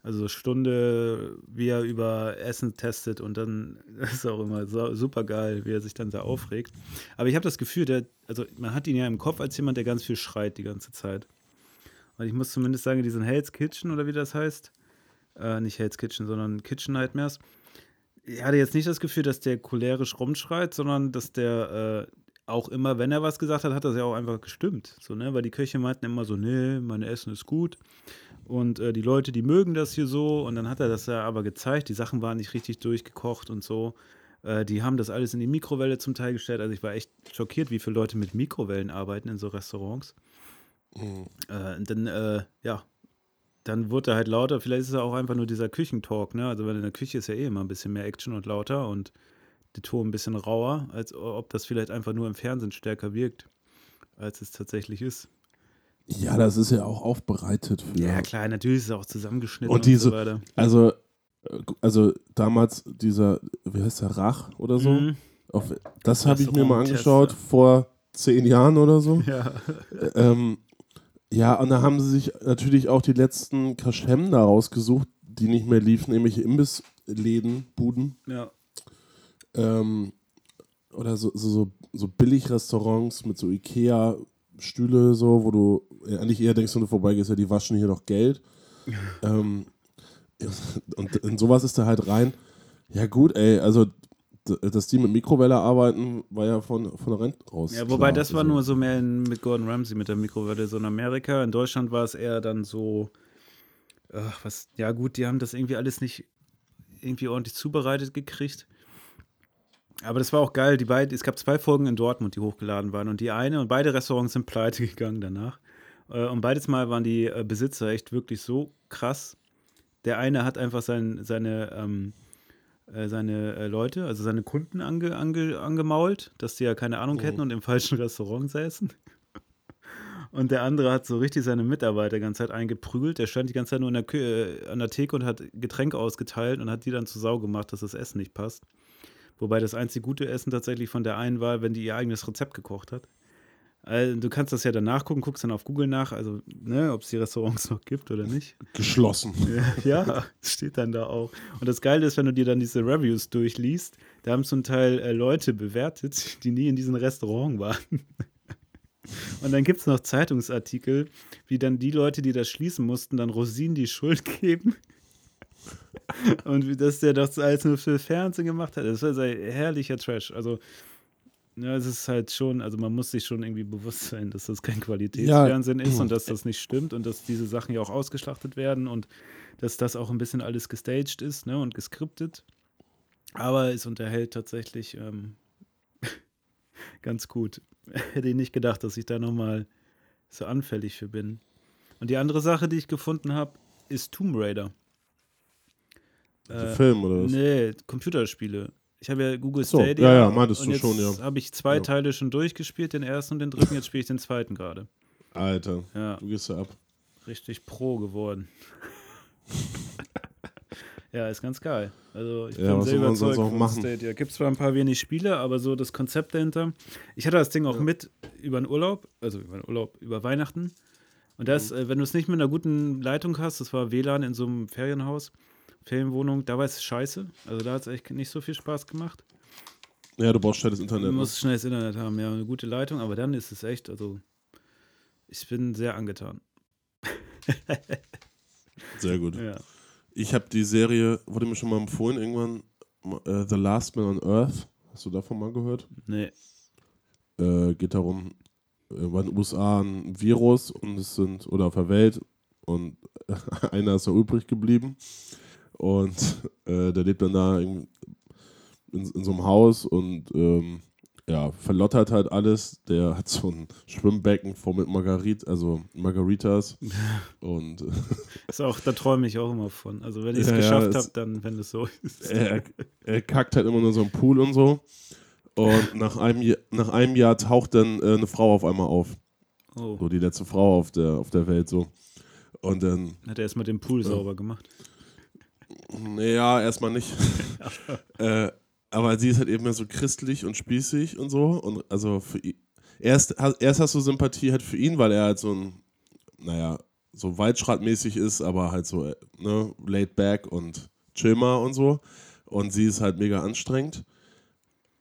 Also Stunde, wie er über Essen testet und dann [laughs] ist auch immer so, super geil, wie er sich dann da aufregt. Aber ich habe das Gefühl, der, also man hat ihn ja im Kopf als jemand, der ganz viel schreit die ganze Zeit. Und ich muss zumindest sagen, diesen Hell's Kitchen oder wie das heißt, äh, nicht Hell's Kitchen, sondern Kitchen Nightmares. Ich hatte jetzt nicht das Gefühl, dass der cholerisch rumschreit, sondern dass der äh, auch immer, wenn er was gesagt hat, hat das ja auch einfach gestimmt. So, ne? Weil die Köche meinten immer so, nee, mein Essen ist gut. Und äh, die Leute, die mögen das hier so. Und dann hat er das ja aber gezeigt. Die Sachen waren nicht richtig durchgekocht und so. Äh, die haben das alles in die Mikrowelle zum Teil gestellt. Also ich war echt schockiert, wie viele Leute mit Mikrowellen arbeiten in so Restaurants. Äh, und dann, äh, ja, dann wurde er halt lauter. Vielleicht ist es auch einfach nur dieser Küchentalk, ne? Also, weil in der Küche ist ja eh immer ein bisschen mehr Action und lauter und der Ton ein bisschen rauer, als ob das vielleicht einfach nur im Fernsehen stärker wirkt, als es tatsächlich ist. Ja, das ist ja auch aufbereitet für. Ja, klar, natürlich ist es auch zusammengeschnitten Und diese, so weiter. also, äh, also damals dieser, wie heißt der, Rach oder so? Mhm. Auf, das habe ich mir mal angeschaut vor zehn Jahren oder so. [laughs] Ja. Ähm, ja, und da haben sie sich natürlich auch die letzten Kaschem da rausgesucht, die nicht mehr liefen, nämlich Imbissläden, Buden. ja. Ähm, oder so, so, so, so Billigrestaurants mit so Ikea-Stühle, so, wo du ja, eigentlich eher denkst, wenn du vorbeigehst, ja, die waschen hier doch Geld. ähm, [laughs] und in sowas ist da halt rein. Ja, gut, ey, also, dass die mit Mikrowelle arbeiten, war ja von, von der Rente raus. Ja, wobei klar. das war Also, nur so mehr in, mit Gordon Ramsay mit der Mikrowelle, so in Amerika. In Deutschland war es eher dann so, ach, was, ja gut, die haben das irgendwie alles nicht irgendwie ordentlich zubereitet gekriegt. Aber das war auch geil. Die beiden, es gab zwei Folgen in Dortmund, die hochgeladen waren. Und die eine und beide Restaurants sind pleite [laughs] gegangen danach. Äh, Und beides Mal waren die äh, Besitzer echt wirklich so krass. Der eine hat einfach sein, seine, ähm, äh, seine äh, Leute, also seine Kunden ange, ange, angemault, dass die ja keine Ahnung hätten und im falschen Restaurant säßen. [laughs] Und der andere hat so richtig seine Mitarbeiter die ganze Zeit eingeprügelt. Der stand die ganze Zeit nur in der Kü äh, an der Theke und hat Getränke ausgeteilt und hat die dann zu Sau gemacht, dass das Essen nicht passt. Wobei das einzige gute Essen tatsächlich von der einen war, wenn die ihr eigenes Rezept gekocht hat. Also, du kannst das ja dann nachgucken, guckst dann auf Google nach, also ne, ob es die Restaurants noch gibt oder nicht. geschlossen. [laughs] Ja, steht dann da auch. Und das Geile ist, wenn du dir dann diese Reviews durchliest, da haben zum Teil äh, Leute bewertet, die nie in diesem Restaurant waren. [laughs] Und dann gibt es noch Zeitungsartikel, wie dann die Leute, die das schließen mussten, dann Rosinen die Schuld geben. [laughs] Und wie das der das alles nur für Fernsehen gemacht hat. Das war ein herrlicher Trash. Also, ja, es ist halt schon, also man muss sich schon irgendwie bewusst sein, dass das kein Qualitätsfernsehen ist und dass [clears throat] das nicht stimmt und dass diese Sachen ja auch ausgeschlachtet werden und dass das auch ein bisschen alles gestaged ist ne, und geskriptet. Aber es unterhält tatsächlich ähm, [laughs] ganz gut. [laughs] Hätte ich nicht gedacht, dass ich da nochmal so anfällig für bin. Und die andere Sache, die ich gefunden habe, ist Tomb Raider. Der Film oder was? Nee, Computerspiele. Ich habe ja Google so, Stadia. ja, ja, meintest du jetzt schon, ja. habe ich zwei Ja. Teile schon durchgespielt, den ersten und den dritten, jetzt spiele ich den zweiten gerade. Alter, Ja, du gehst ja ab. richtig pro geworden. [laughs] Ja, ist ganz geil. Also ich Ja, bin sehr überzeugt auch von machen? Stadia. Gibt zwar ein paar wenig Spiele, aber so das Konzept dahinter. Ich hatte das Ding auch mit über den Urlaub, also über den Urlaub, über Weihnachten. Und das, Mhm. äh, wenn du es nicht mit einer guten Leitung hast, das war WLAN in so einem Ferienhaus, Ferienwohnung, da war es scheiße. Also da hat es echt nicht so viel Spaß gemacht. Ja, du brauchst schnelles Du Internet. Ne? musst schnelles Internet haben, ja, eine gute Leitung, aber dann ist es echt, also ich bin sehr angetan. [laughs] Sehr gut. Ja. Ich habe die Serie, wurde mir schon mal empfohlen, irgendwann äh, The Last Man on Earth. Hast du davon mal gehört? Nee. Äh, geht darum, äh, war in den USA ein Virus und es sind, oder auf der Welt, und [laughs] einer ist noch übrig geblieben. Und äh, der lebt dann da in, in, in so einem Haus und ähm, ja, verlottert halt alles. Der hat so ein Schwimmbecken voll mit Margarit, also Margaritas. [laughs] und äh, Ist auch, da träume ich auch immer von. Also wenn ich es Ja, ja, geschafft es- habe, dann, wenn es so ist. er, er kackt halt immer nur so im Pool und so. Und [laughs] nach einem, Jahr, nach einem Jahr taucht dann äh, eine Frau auf einmal auf. Oh, So die letzte Frau auf der, auf der Welt so. Und dann, hat er erstmal den Pool sauber gemacht. Naja, erstmal nicht. [laughs] äh, aber sie ist halt eben mehr so christlich und spießig und so. Und also für ihn, erst, erst hast du Sympathie halt für ihn, weil er halt so ein, naja, so Waldschratmäßig ist, aber halt so, äh, ne, laid back und chill mal und so. Und sie ist halt mega anstrengend.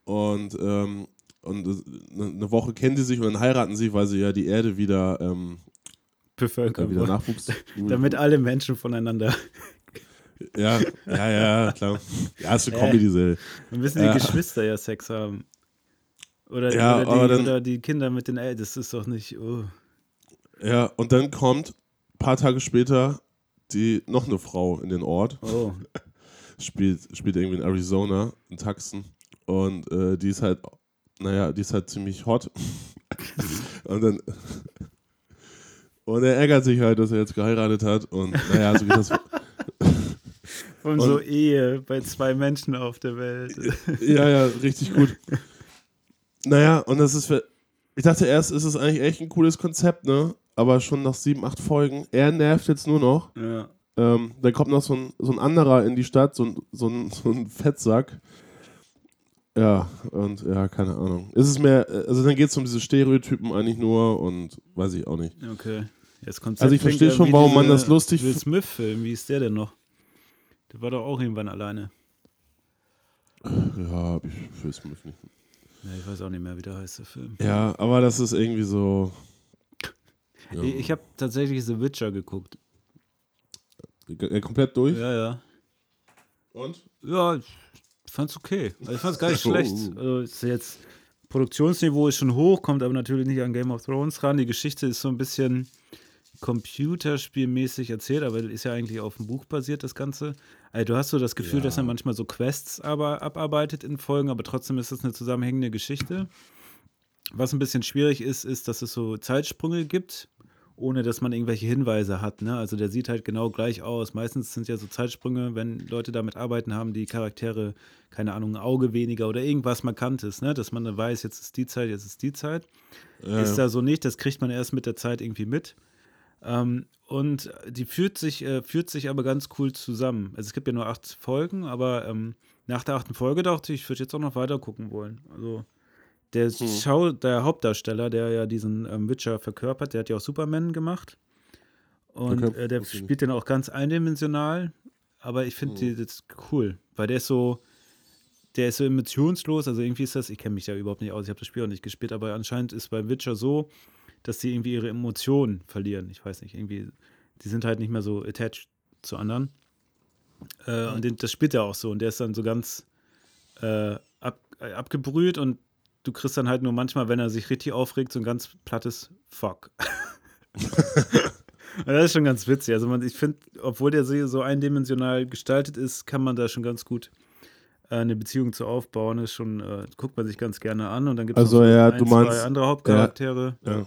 Und, ähm, und äh, ne- eine Woche kennen die sich und dann heiraten sie, weil sie ja die Erde wieder, ähm, Bevölkert. wieder. Nachwuchs. [laughs] Damit alle Menschen voneinander. Ja, ja, ja, klar. Ja, ist eine Äh. Comedy-Serie. Dann müssen die Ja. Geschwister ja Sex haben. Oder, Ja, oder, die, dann- oder die Kinder mit den Eltern. Das ist doch nicht. Oh. Ja, und dann kommt ein paar Tage später die noch eine Frau in den Ort, oh. [laughs] spielt, spielt irgendwie in Arizona, in Tucson. Und äh, die ist halt, naja, die ist halt ziemlich hot. [laughs] und dann. [laughs] Und er ärgert sich halt, dass er jetzt geheiratet hat. Und naja, so geht das. Von so Ehe bei zwei Menschen auf der Welt. [laughs] ja, ja, richtig gut. Naja, und das ist für. Ich dachte erst, ist es eigentlich echt ein cooles Konzept, ne? Aber schon nach sieben, acht Folgen. Er nervt jetzt nur noch. ja. Ähm, dann kommt noch so ein, so ein anderer in die Stadt, so ein, so ein, so ein Fettsack. Ja, und ja, keine Ahnung. Ist es mehr, also dann geht es um diese Stereotypen eigentlich nur und weiß ich auch nicht. Okay. Konzept Also ich verstehe schon, warum man das lustig Will Smith-Film, wie ist der denn noch? Der war doch auch irgendwann alleine. Ja, hab ich Smith nicht. Ja, ich weiß auch nicht mehr, wie der heißt, der Film. Ja, aber das ist irgendwie so. Ja, Ich, habe tatsächlich The Witcher geguckt. äh, komplett durch. Ja, ja. Und? Ja, ich fand's okay. Also ich fand's gar nicht [laughs] Oh. schlecht. Also ist jetzt Produktionsniveau ist schon hoch, kommt aber natürlich nicht an Game of Thrones ran. Die Geschichte ist so ein bisschen computerspielmäßig erzählt, aber ist ja eigentlich auf dem Buch basiert, das Ganze. Also du hast so das Gefühl, Ja. dass er manchmal so Quests aber abarbeitet in Folgen, aber trotzdem ist es eine zusammenhängende Geschichte. Was ein bisschen schwierig ist, ist, dass es so Zeitsprünge gibt, ohne dass man irgendwelche Hinweise hat. Ne? Also der sieht halt genau gleich aus. Meistens sind ja so Zeitsprünge, wenn Leute damit arbeiten, haben die Charaktere, keine Ahnung, ein Auge weniger oder irgendwas Markantes, ne? dass man dann weiß, jetzt ist die Zeit, jetzt ist die Zeit. Ja, Ist da so nicht, das kriegt man erst mit der Zeit irgendwie mit. Ähm, und die führt sich, äh, führt sich aber ganz cool zusammen. Also es gibt ja nur acht Folgen, aber ähm, nach der achten Folge dachte ich, ich würde jetzt auch noch weiter gucken wollen. Also der Schau, der Hauptdarsteller, der ja diesen ähm, Witcher verkörpert, der hat ja auch Superman gemacht. Und Okay, äh, der spielt den auch ganz eindimensional. Aber ich finde die das cool, weil der ist so, der ist so emotionslos. Also irgendwie ist das, ich kenne mich ja überhaupt nicht aus, ich habe das Spiel auch nicht gespielt, aber anscheinend ist bei Witcher so, dass die irgendwie ihre Emotionen verlieren. Ich weiß nicht, irgendwie, die sind halt nicht mehr so attached zu anderen. Äh, und den, das spielt er auch so. Und der ist dann so ganz äh, ab, äh, abgebrüht und du kriegst dann halt nur manchmal, wenn er sich richtig aufregt, so ein ganz plattes Fuck. [laughs] Und das ist schon ganz witzig. Also man, ich finde, obwohl der so so eindimensional gestaltet ist, kann man da schon ganz gut äh, eine Beziehung zu aufbauen. Das ist schon, äh, guckt man sich ganz gerne an und dann gibt es Also, ja, ein, zwei meinst- andere Hauptcharaktere. ja.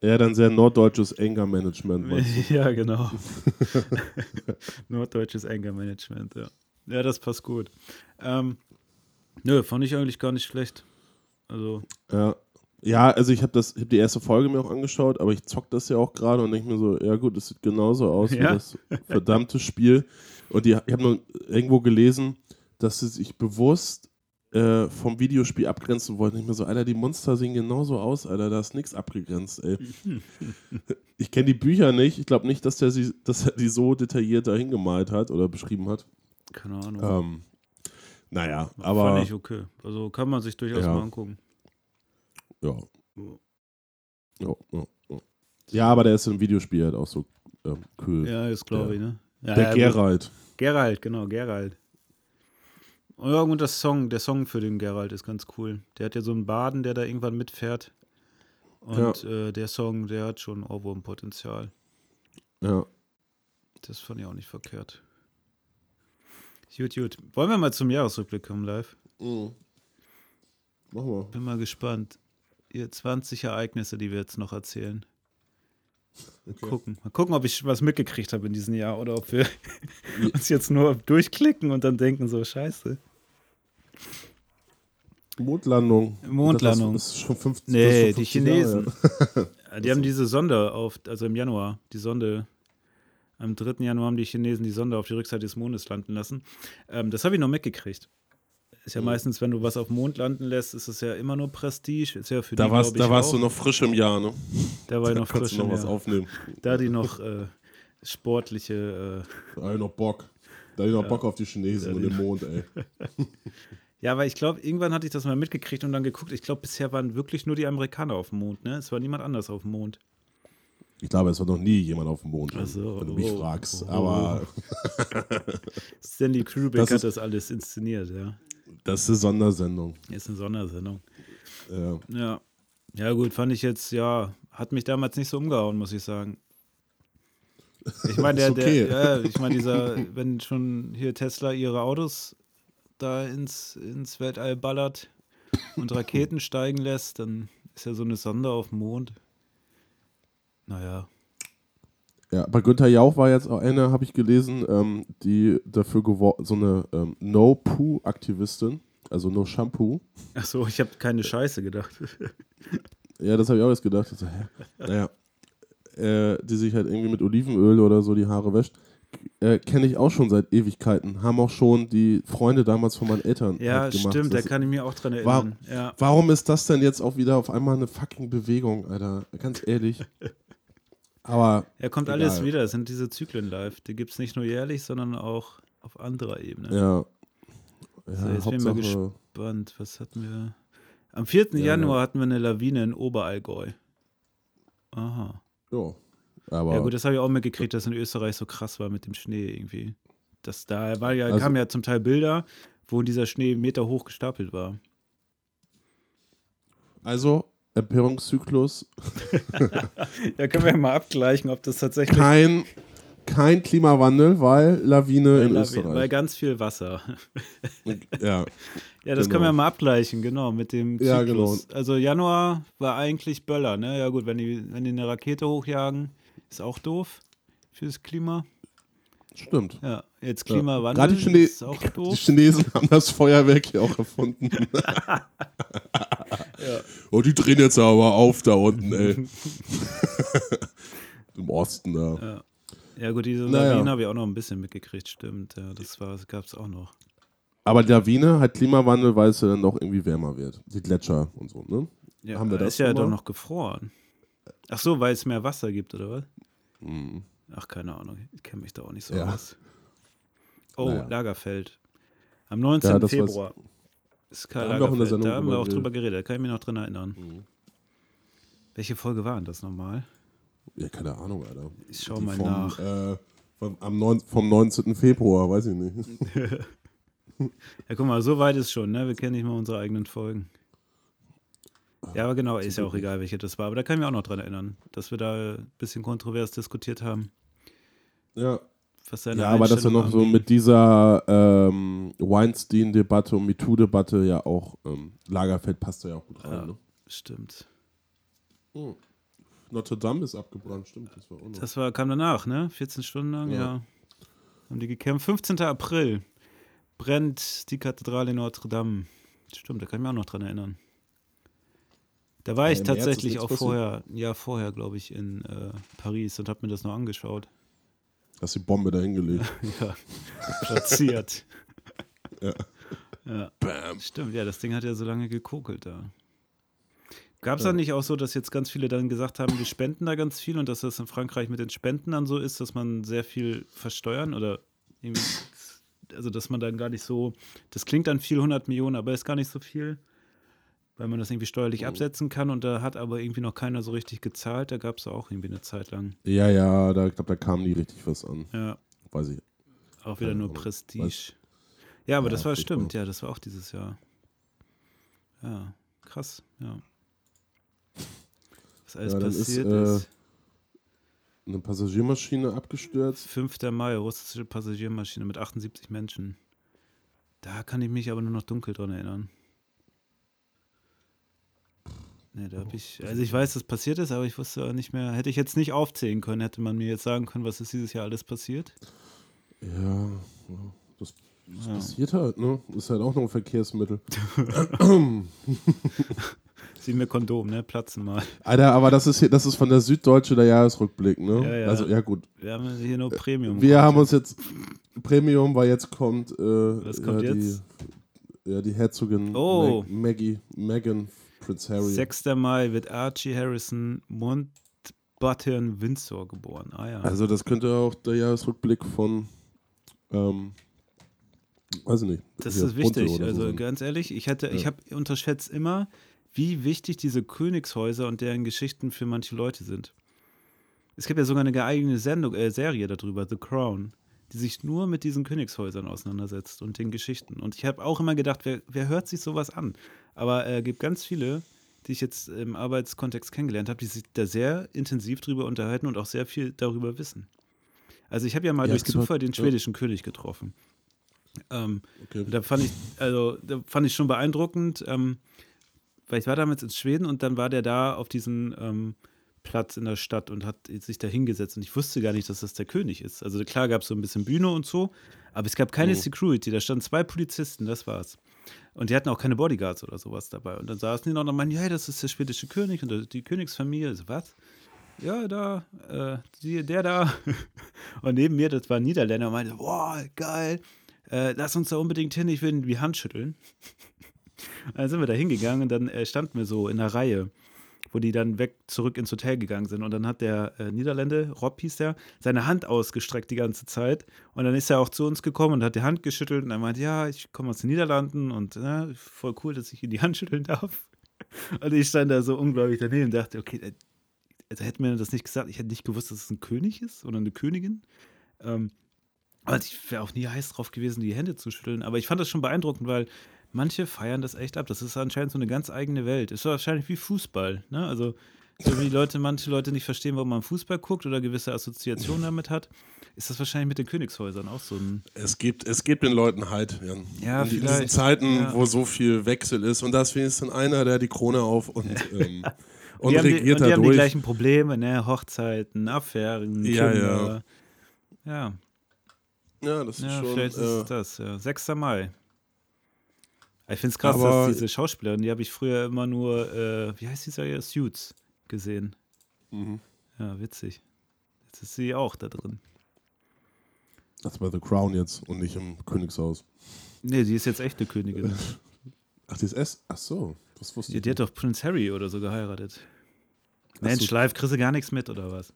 Eher dann sehr norddeutsches Anger-Management. [laughs] Ja, genau. [laughs] Norddeutsches Anger-Management, ja. Ja, das passt gut. Ähm, nö, fand ich eigentlich gar nicht schlecht. Also, Ja. Ja, also ich habe das, ich habe die erste Folge mir auch angeschaut, aber ich zock das ja auch gerade und denke mir so, ja gut, das sieht genauso aus wie Ja. das verdammte Spiel. Und die, ich habe nur irgendwo gelesen, dass sie sich bewusst äh, vom Videospiel abgrenzen wollten. Ich mir so, Alter, die Monster sehen genauso aus, Alter, da ist nichts abgegrenzt, ey. [laughs] ich kenne die Bücher nicht. Ich glaube nicht, dass der sie, dass er die so detailliert dahin gemalt hat oder beschrieben hat. Keine Ahnung. Ähm, naja, aber Fand ich okay. Also kann man sich durchaus Ja. mal angucken. Ja. Ja, ja, ja. ja, aber der ist im Videospiel halt auch so ähm, cool. Ja, das glaube ich, ne? Ja, der ja, Geralt. Geralt, genau, Geralt. Und ja, und das Song, der Song für den Geralt ist ganz cool. Der hat ja so einen Baden, der da irgendwann mitfährt. Und äh, der Song, der hat schon Ohrwurmpotenzial. Ja. Das fand ich auch nicht verkehrt. Gut, gut. Wollen wir mal zum Jahresrückblick kommen live? Mhm. Mach mal. Bin mal gespannt. Hier 20 Ereignisse, die wir jetzt noch erzählen. Okay. Gucken. Mal gucken, ob ich was mitgekriegt habe in diesem Jahr oder ob wir [laughs] uns jetzt nur durchklicken und dann denken so, scheiße. Mondlandung. Mondlandung. Das ist schon 15 Nee, schon die 50 Jahre Chinesen. her. Ja, [laughs] Die haben diese Sonde auf, also im Januar, die Sonde, am 3. Januar haben die Chinesen die Sonde auf die Rückseite des Mondes landen lassen. Ähm, das habe ich noch mitgekriegt. Ist ja Mhm. meistens, wenn du was auf dem Mond landen lässt, ist es ja immer nur Prestige. Ist ja für Da die, warst, da warst auch. du noch frisch im Jahr, ne? Da war ich noch frisch. du noch im was Jahr. aufnehmen. Da die noch äh, sportliche. Äh, Da ich noch Bock. Da ich noch Bock auf die Chinesen und den Mond, ey. [laughs] ja, aber ich glaube, irgendwann hatte ich das mal mitgekriegt und dann geguckt. Ich glaube, bisher waren wirklich nur die Amerikaner auf dem Mond. Ne? Es war niemand anders auf dem Mond. Ich glaube, es war noch nie jemand auf dem Mond, Ach so, wenn du mich oh, fragst. oh. Aber [laughs] Stanley [laughs] Kubrick Das hat das alles inszeniert. Ja, das ist eine Sondersendung. ist eine Sondersendung. Ja. Ja. Ja, gut, fand ich jetzt, ja, hat mich damals nicht so umgehauen, muss ich sagen. Ich meine, [laughs] der, okay. der, ja, ich meine, dieser, wenn schon hier Tesla ihre Autos da ins, ins Weltall ballert und Raketen steigen lässt, dann ist ja so eine Sonde auf dem Mond. Naja, Ja, bei Günther Jauch war jetzt auch eine, habe ich gelesen, ähm, die dafür geworden, so eine ähm, No-Poo-Aktivistin, also No Shampoo. achso, ich habe keine Scheiße gedacht. Ja, das habe ich auch jetzt gedacht. Ich so, hä? Naja, äh, die sich halt irgendwie mit Olivenöl oder so die Haare wäscht. Äh, Kenne ich auch schon seit Ewigkeiten. Haben auch schon die Freunde damals von meinen Eltern Ja, halt gemacht. stimmt, da Das- kann ich mich auch dran War- erinnern. Ja. Warum ist das denn jetzt auch wieder auf einmal eine fucking Bewegung, Alter? Ganz ehrlich. [laughs] Aber ja, kommt egal. alles wieder. Es sind diese Zyklen live. Die gibt es nicht nur jährlich, sondern auch auf anderer Ebene. ja. ja So, jetzt bin ich mal Hauptsache, Spannend, was hatten wir? Am 4. Ja, Januar ja. hatten wir eine Lawine in Oberallgäu. Aha. ja. Aber Ja gut, das habe ich auch mitgekriegt, dass in Österreich so krass war mit dem Schnee irgendwie. Das da war ja, Also- kamen ja zum Teil Bilder, wo dieser Schnee Meter hoch gestapelt war. also, Empörungszyklus, [laughs] Ja, können wir ja mal abgleichen, ob das tatsächlich kein, kein Klimawandel, weil Lawine in weil, Österreich. weil ganz viel Wasser. [laughs] ja. Ja, das Genau. können wir mal abgleichen, genau, mit dem Zyklus. Ja, genau. Also Januar war eigentlich Böller, ne? Ja gut, wenn die, wenn die eine Rakete hochjagen, ist auch doof fürs Klima. Stimmt. Ja, jetzt Ja. Klimawandel Gerade die, Chine ist auch die doof. Chinesen haben das Feuerwerk [laughs] [laughs] ja auch erfunden. Und die drehen jetzt aber auf da unten, ey. [laughs] Im Osten da. Ja. Ja gut, diese Naja. Lawine habe ich auch noch ein bisschen mitgekriegt, stimmt. Ja, das gab es auch noch. Aber die Lawine hat Klimawandel, weil es ja dann doch irgendwie wärmer wird. Die Gletscher und so, ne? Ja, Haben wir das ist ja doch noch gefroren. Ach so, weil es mehr Wasser gibt, oder was? Mhm. Ach, keine Ahnung. Ich kenne mich da auch nicht so Ja. aus. Oh, Naja. Lagerfeld. Am 19. Ja, Februar. Ist Karl Da haben Lagerfeld. Sendung Da haben wir drüber auch drüber geredet. Da kann ich mich noch dran erinnern. Mhm. Welche Folge war denn das nochmal? Ja, keine Ahnung, Alter. Ich schau Die mal vom, nach. Äh, vom, am 9, vom 19. Februar, weiß ich nicht. [laughs] [laughs] Ja, guck mal, so weit ist schon, ne? Wir kennen nicht mal unsere eigenen Folgen. Ja, aber genau, ist ja auch egal, welche das war. Aber da kann ich mich auch noch dran erinnern, dass wir da ein bisschen kontrovers diskutiert haben. Ja, Was seine ja aber das ja Einstellung noch so mit dieser ähm, Weinstein-Debatte und MeToo-Debatte ja auch, ähm, Lagerfeld passt da ja auch gut rein, Ja. ne? Stimmt. Oh. Notre Dame ist abgebrannt, stimmt. Das war auch noch. Das war, kam danach, ne? 14 Stunden lang, ja. Ja. Haben die gekämpft. 15. April brennt die Kathedrale in Notre Dame. Stimmt, da kann ich mich auch noch dran erinnern. Da war ich März ist tatsächlich auch passiert. vorher, ja, vorher, glaube ich, in äh, Paris und habe mir das noch angeschaut. Hast die Bombe da hingelegt. [laughs] Ja, platziert. Ja. ja. Bam. Stimmt, ja, das Ding hat ja so lange gekokelt da. Gab es da nicht auch so, dass jetzt ganz viele dann gesagt haben, wir spenden da ganz viel und dass das in Frankreich mit den Spenden dann so ist, dass man sehr viel versteuern oder irgendwie, also dass man dann gar nicht so, das klingt dann viel, 100 Millionen, aber ist gar nicht so viel, weil man das irgendwie steuerlich absetzen kann und da hat aber irgendwie noch keiner so richtig gezahlt, da gab es auch irgendwie eine Zeit lang. Ja, ja, da, ich glaube, da kam nie richtig was an. Ja, Weiß ich. auch wieder nur. Prestige. Ja, aber Ja, das war stimmt, ja, das war auch dieses Jahr. Ja, krass, ja. Was alles Ja, ist, passiert äh, ist. Eine Passagiermaschine abgestürzt. 5. Mai, russische Passagiermaschine mit 78 Menschen. Da kann ich mich aber nur noch dunkel dran erinnern. Nee, da hab ich, also ich weiß, dass passiert ist, aber ich wusste auch nicht mehr, hätte ich jetzt nicht aufzählen können, hätte man mir jetzt sagen können, was ist dieses Jahr alles passiert. Ja, das, das Ja. passiert halt, ne? Ist halt auch noch ein Verkehrsmittel. [laughs] [coughs] Sieh mir Kondom, ne? Platzen mal. Alter, aber das ist hier, das ist von der Süddeutsche der Jahresrückblick, ne? Ja, ja. Also, ja, gut. Wir haben hier nur Premium. Wir haben uns jetzt Premium, weil jetzt kommt, äh, Was kommt ja, jetzt? Die, ja, die Herzogin Oh. Mag Maggie, Meghan, Prince Harry. 6. Mai wird Archie Harrison Mountbatten Windsor geboren. Ah ja. Also das könnte auch der Jahresrückblick von, ähm, weiß ich nicht. Das ist wichtig. So Also sein. ganz ehrlich, ich hätte, ich Ja. habe unterschätzt immer, wie wichtig diese Königshäuser und deren Geschichten für manche Leute sind. Es gibt ja sogar eine eigene Sendung, äh, Serie darüber, The Crown, die sich nur mit diesen Königshäusern auseinandersetzt und den Geschichten. Und ich habe auch immer gedacht, wer, wer hört sich sowas an? Aber es äh, gibt ganz viele, die ich jetzt im Arbeitskontext kennengelernt habe, die sich da sehr intensiv drüber unterhalten und auch sehr viel darüber wissen. Also ich habe ja mal Ja, durch Zufall den ja. schwedischen König getroffen. Ähm, Okay. da fand ich, also da fand ich schon beeindruckend, ähm, weil ich war damals in Schweden und dann war der da auf diesem ähm, Platz in der Stadt und hat sich da hingesetzt und ich wusste gar nicht, dass das der König ist. Also klar gab es so ein bisschen Bühne und so, aber es gab keine Mhm. Security, da standen zwei Polizisten, das war's. Und die hatten auch keine Bodyguards oder sowas dabei. Und dann saßen die noch und meinten, ja, das ist der schwedische König und die Königsfamilie. So, was? Ja, da, äh, die, der da. [laughs] Und neben mir, das war ein Niederländer, und meinte, boah, geil, äh, lass uns da unbedingt hin, ich will die Hand schütteln. [laughs] Dann sind wir da hingegangen und dann äh, standen wir so in einer Reihe, wo die dann weg zurück ins Hotel gegangen sind. Und dann hat der äh, Niederländer, Rob hieß der, seine Hand ausgestreckt die ganze Zeit. Und dann ist er auch zu uns gekommen und hat die Hand geschüttelt und er meinte, ja, ich komme aus den Niederlanden und äh, voll cool, dass ich ihm die Hand schütteln darf. [laughs] Und ich stand da so unglaublich daneben und dachte, okay, äh, also hätte mir das nicht gesagt, ich hätte nicht gewusst, dass es ein König ist oder eine Königin. Ähm, also ich wäre auch nie heiß drauf gewesen, die Hände zu schütteln. Aber ich fand das schon beeindruckend, weil manche feiern das echt ab. Das ist anscheinend so eine ganz eigene Welt. Ist wahrscheinlich wie Fußball. Ne? Also so wie Leute, manche Leute nicht verstehen, warum man Fußball guckt oder gewisse Assoziationen damit hat, ist das wahrscheinlich mit den Königshäusern auch so ein. Es gibt, es gibt den Leuten halt, Jan. Ja, in, vielleicht. diesen Zeiten, Ja. wo so viel Wechsel ist. Und da ist wenigstens einer, der die Krone auf und, [laughs] ähm, und die haben, die, regiert und die, haben die gleichen Probleme, ne? Hochzeiten, Affären, Ja, Kinder. Ja, ja, das ist ja, schon. vielleicht ist äh, es das, ja. 6. Mai. Ich finde es krass, Aber- dass diese Schauspielerin, die habe ich früher immer nur, äh, wie heißt die Serie? Suits gesehen. mhm. Ja, witzig. Jetzt ist sie auch da drin. Das war The Crown jetzt und nicht im Königshaus. Nee, die ist jetzt echte Königin. [laughs] Ach, die ist S? Ach so, das wusste Die, ich. die hat doch Prince Harry oder so geheiratet. Ach Mensch, so. live kriegst du gar nichts mit, oder was?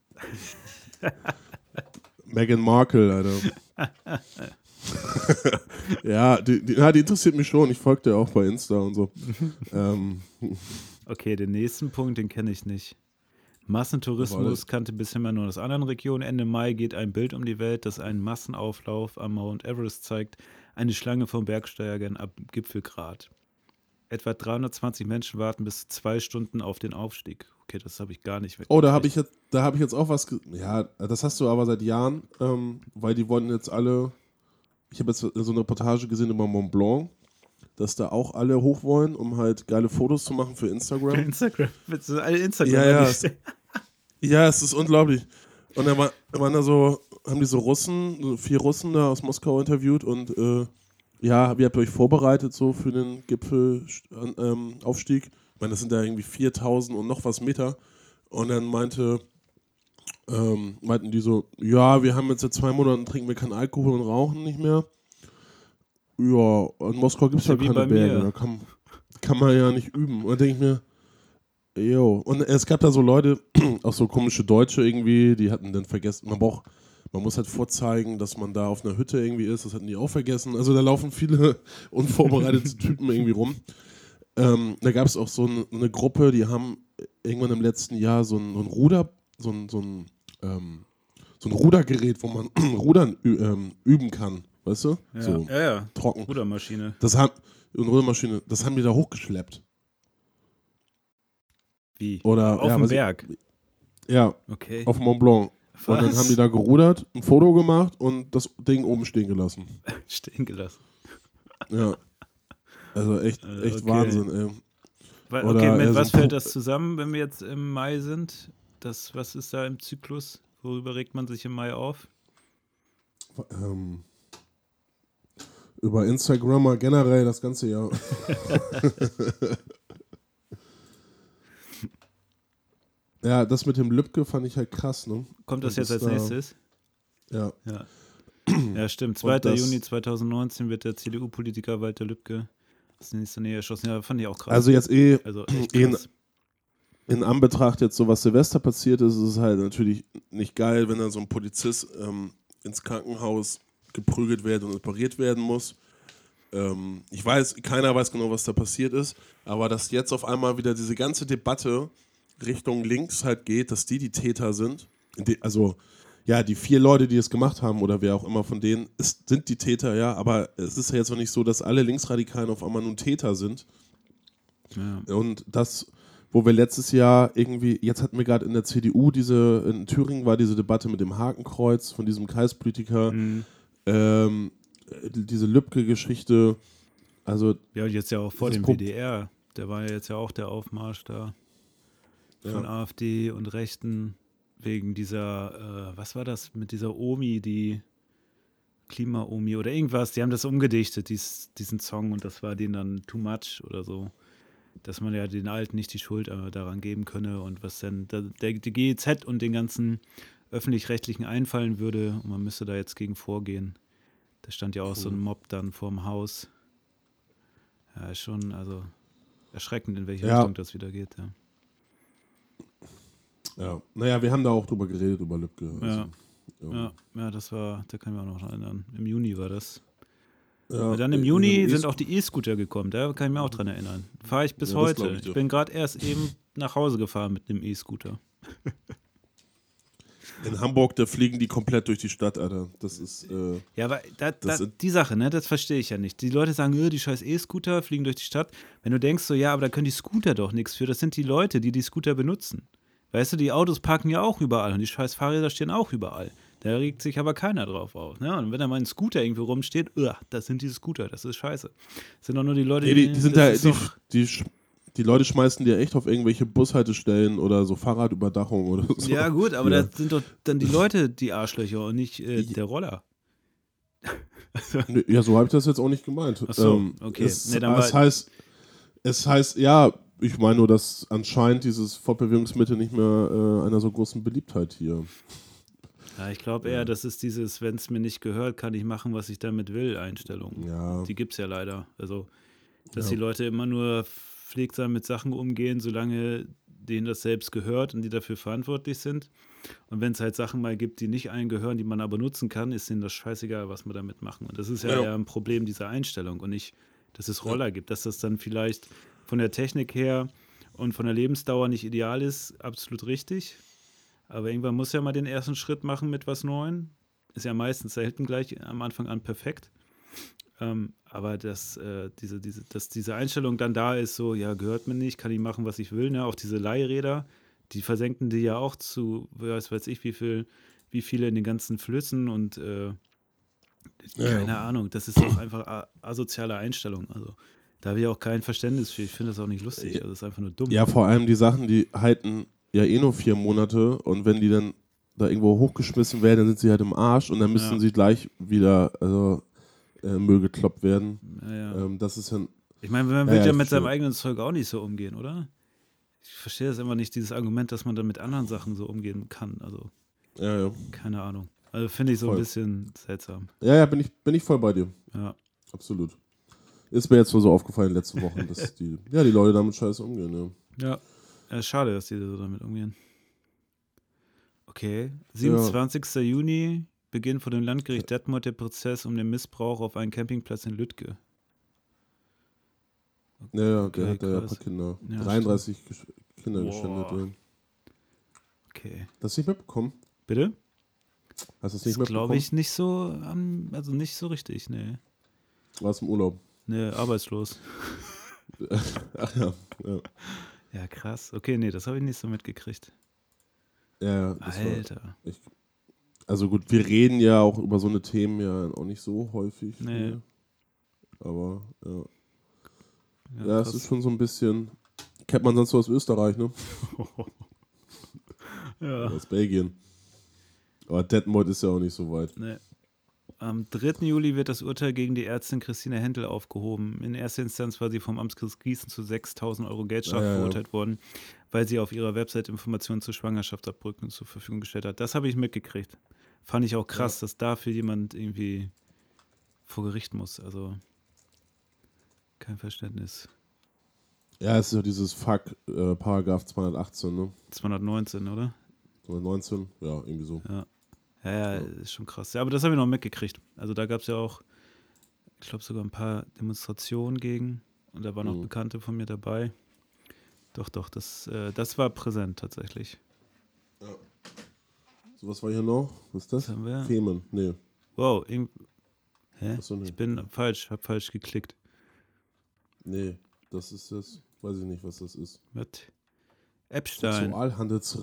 [laughs] Meghan Markle, Alter. [laughs] [laughs] ja, die, die, ja, die interessiert mich schon. Ich folge der auch bei Insta und so. [laughs] ähm, Okay, den nächsten Punkt, den kenne ich nicht. Massentourismus kannte bisher immer nur aus anderen Regionen. Ende Mai geht ein Bild um die Welt, das einen Massenauflauf am Mount Everest zeigt. Eine Schlange von Bergsteigern ab Gipfelgrat. Etwa 320 Menschen warten bis zwei Stunden auf den Aufstieg. Okay, das habe ich gar nicht oh, da habe ich, jetzt- da ich jetzt auch was. Ja, das hast du aber seit Jahren, ähm, weil die wollen jetzt alle. Ich habe jetzt so eine Reportage gesehen über Mont Blanc, dass da auch alle hoch wollen, um halt geile Fotos zu machen für Instagram. Instagram. Das ist alle Instagram. Ja, ja, es- [laughs] Ja, es ist unglaublich. Und da war, waren da so, haben diese Russen, so vier Russen da aus Moskau interviewt und äh, ja, wie habt ihr euch vorbereitet so für den Gipfelaufstieg? Ähm, ich meine, das sind da irgendwie 4000 und noch was Meter. Und dann meinte, ähm, meinten die so, ja, wir haben jetzt seit zwei Monaten trinken wir keinen Alkohol und rauchen nicht mehr. Ja, in Moskau gibt es Ja, keine Berge, da kann, kann man ja nicht üben. Und denke ich mir, jo. Und es gab da so Leute, [clears throat] auch so komische Deutsche irgendwie, die hatten dann vergessen, man braucht, man muss halt vorzeigen, dass man da auf einer Hütte irgendwie ist, das hatten die auch vergessen. Also da laufen viele [laughs] unvorbereitete Typen irgendwie rum. Ähm, da gab es auch so eine, eine Gruppe, die haben irgendwann im letzten Jahr so ein, so ein Ruder, so ein, so ein, ähm, so ein Rudergerät, wo man [clears throat] Rudern ähm, üben kann, weißt du? Ja, So ja, ja. trocken. Rudermaschine. Das haben, eine Rudermaschine, das haben die da hochgeschleppt. Wie? Oder, Auf ja, dem was ich- Berg. Ja, Okay. auf Mont Blanc. Und dann Was? haben die da gerudert, ein Foto gemacht und das Ding oben stehen gelassen. [laughs] stehen gelassen. Ja. Also echt, Äh, echt okay. Wahnsinn, ey. Oder, Okay, mit äh, so was fällt das zusammen, wenn wir jetzt im Mai sind? Das, was ist da im Zyklus? Worüber regt man sich im Mai auf? Ähm, über Instagram mal generell das ganze Jahr. [laughs] ja, das mit dem Lübcke fand ich halt krass, ne? Kommt das Und jetzt als da- nächstes? Ja. Ja. Ja, stimmt. 2. das- Juni 2019 wird der CDU-Politiker Walter Lübcke aus der nächsten Nähe erschossen. Ja, fand ich auch krass. Also jetzt eh also eh-. In Anbetracht jetzt so was Silvester passiert ist, ist es halt natürlich nicht geil, wenn dann so ein Polizist ähm, ins Krankenhaus geprügelt wird und operiert werden muss. Ähm, ich weiß, keiner weiß genau, was da passiert ist, aber dass jetzt auf einmal wieder diese ganze Debatte Richtung links halt geht, dass die die Täter sind. Also ja, die vier Leute, die es gemacht haben oder wer auch immer von denen, ist, sind die Täter, ja, aber es ist ja jetzt noch nicht so, dass alle Linksradikalen auf einmal nun Täter sind. Ja. Und das, wo wir letztes Jahr irgendwie, jetzt hatten wir gerade in der CDU diese, in Thüringen war diese Debatte mit dem Hakenkreuz von diesem Kreispolitiker, Mhm. ähm, äh, diese Lübcke-Geschichte, also ja, und jetzt ja auch vor dem Pro- WDR. Der war ja jetzt ja auch der Aufmarsch da von ja, AfD und Rechten wegen dieser, äh, was war das mit dieser Omi, die Klima-Omi oder irgendwas. Die haben das umgedichtet, dies, diesen Song, und das war denen dann too much oder so. Dass man ja den Alten nicht die Schuld äh, daran geben könne und was dann da, der, die GEZ und den ganzen öffentlich-rechtlichen einfallen würde und man müsste da jetzt gegen vorgehen. Da stand ja auch so ein Mob dann vorm Haus. Ja, ist schon, also erschreckend, in welche Ja. Richtung das wieder geht, ja. ja. Naja, wir haben da auch drüber geredet, über Lübcke. Ja. Also, Ja, ja, das war, da kann ich mich auch noch erinnern. Im Juni war das. Ja. dann im Äh, Juni äh, sind auch die E-Scooter gekommen, da kann ich mich auch dran erinnern. Fahre ich bis Ja, heute. ich Ich, bin gerade erst eben nach Hause gefahren mit dem E-Scooter. [laughs] In Hamburg, da fliegen die komplett durch die Stadt, Alter. Das ist, äh, Ja, aber da, da, die Sache, ne, das verstehe ich ja nicht. Die Leute sagen, "Äh, die scheiß E-Scooter fliegen durch die Stadt. Wenn du denkst so, ja, aber da können die Scooter doch nichts für. Das sind die Leute, die die Scooter benutzen. Weißt du, die Autos parken ja auch überall und die scheiß Fahrräder stehen auch überall. Da regt sich aber keiner drauf auf. Ne? Und wenn da mal ein Scooter irgendwo rumsteht, "Uah, das sind diese Scooter, das ist scheiße. Das sind doch nur die Leute, nee, die, die sind da, die, die, die Leute schmeißen dir echt auf irgendwelche Bushaltestellen oder so Fahrradüberdachung oder so. Ja, gut, aber Ja. das sind doch dann die Leute die Arschlöcher und nicht äh, der Roller. Ja, so habe ich das jetzt auch nicht gemeint. Ach so, ähm, okay. Es, Nee, es, heißt, es heißt, ja, ich meine nur, dass anscheinend dieses Fortbewegungsmittel nicht mehr äh, einer so großen Beliebtheit hier. Ja, ich glaube eher, das ist dieses, wenn es mir nicht gehört, kann ich machen, was ich damit will, Einstellung. Ja, Die gibt es ja leider. Also, dass Ja. die Leute immer nur pflegsam mit Sachen umgehen, solange denen das selbst gehört und die dafür verantwortlich sind. Und wenn es halt Sachen mal gibt, die nicht allen gehören, die man aber nutzen kann, ist denen das scheißegal, was wir damit machen. Und das ist ja, Ja. eher ein Problem dieser Einstellung und nicht, dass es Roller gibt. Dass das dann vielleicht von der Technik her und von der Lebensdauer nicht ideal ist, absolut richtig. Aber irgendwann muss ja mal den ersten Schritt machen mit was Neuem. Ist ja meistens selten gleich am Anfang an perfekt. Ähm, aber dass, äh, diese, diese, dass diese Einstellung dann da ist, so, ja, gehört mir nicht, kann ich machen, was ich will. Ne? Auch diese Leihräder, die versenken die ja auch zu, weiß, weiß ich, wie viel, wie viele in den ganzen Flüssen und äh, keine ja. Ahnung, das ist auch einfach asoziale Einstellung. Also da habe ich auch kein Verständnis für. Ich finde das auch nicht lustig. Also das ist einfach nur dumm. ja, vor allem die Sachen, die halten ja eh nur vier Monate und wenn die dann da irgendwo hochgeschmissen werden, dann sind sie halt im Arsch und dann müssen Ja. sie gleich wieder, also äh, Müll gekloppt werden. Ja. Ähm, das ist ja. ein- Ich meine, man will ja, mit seinem eigenen Zeug auch nicht so umgehen, oder? Ich verstehe das immer nicht, dieses Argument, dass man dann mit anderen Sachen so umgehen kann. Also, Ja, ja. keine Ahnung. Also finde ich so Voll. ein bisschen seltsam. Ja, ja, bin ich, bin ich voll bei dir. Ja. Absolut. Ist mir jetzt nur so aufgefallen letzte Woche, dass die, ja, die Leute damit scheiße umgehen, ja. Ja. Ja schade, dass die so damit umgehen. Okay. 27. Juni, Beginn vor dem Landgericht Detmold der Prozess um den Missbrauch auf einen Campingplatz in Lüttke. Ja, ja, Okay, der hat da ja ein paar Kinder. Ja, 33 gesch- Kinder Boah. geschändet. Ja. Okay. Hast du nicht mitbekommen? Bitte? Hast du es Das nicht mitbekommen? glaube ich nicht so, also nicht so richtig, nee. Warst im Urlaub. Nee, arbeitslos. [laughs] Ach ja, ja. Ja, krass. Okay, nee, das habe ich nicht so mitgekriegt. Ja, ja, das war, Alter. also gut, wir reden ja auch über so eine Themen ja auch nicht so häufig. Nee. ne? Aber ja. Ja, Ja, es ist schon so ein bisschen. Kennt man sonst so aus Österreich, ne? [laughs] ja. Aus Belgien. Aber Detmold ist ja auch nicht so weit. Nee. Am 3. Juli wird das Urteil gegen die Ärztin Christine Händel aufgehoben. In erster Instanz war sie vom Amtsgericht Gießen zu 6000 Euro Geldstrafe Ja, ja, ja. verurteilt worden, weil sie auf ihrer Website Informationen zu Schwangerschaftsabbrücken zur Verfügung gestellt hat. Das habe ich mitgekriegt. Fand ich auch krass, dass dafür jemand irgendwie vor Gericht muss. Also kein Verständnis. Ja, es ist ja dieses Fuck, äh, Paragraph 218, ne? 219, oder? Oder 19? Ja, irgendwie so. Ja. Ja, ja, ist schon krass. Ja, aber das habe ich noch mitgekriegt. Also da gab es ja auch, ich glaube, sogar ein paar Demonstrationen gegen. Und da waren auch Mhm. Bekannte von mir dabei. Doch, doch, das, äh, das war präsent tatsächlich. So, was war hier noch? Was ist das? Was haben wir? Femen. Nee. Wow, irgend- hä? Achso, nee. Ich bin falsch, habe falsch geklickt. Nee, das ist das. Weiß ich nicht, was das ist. Was? Epstein. Sexualhandels.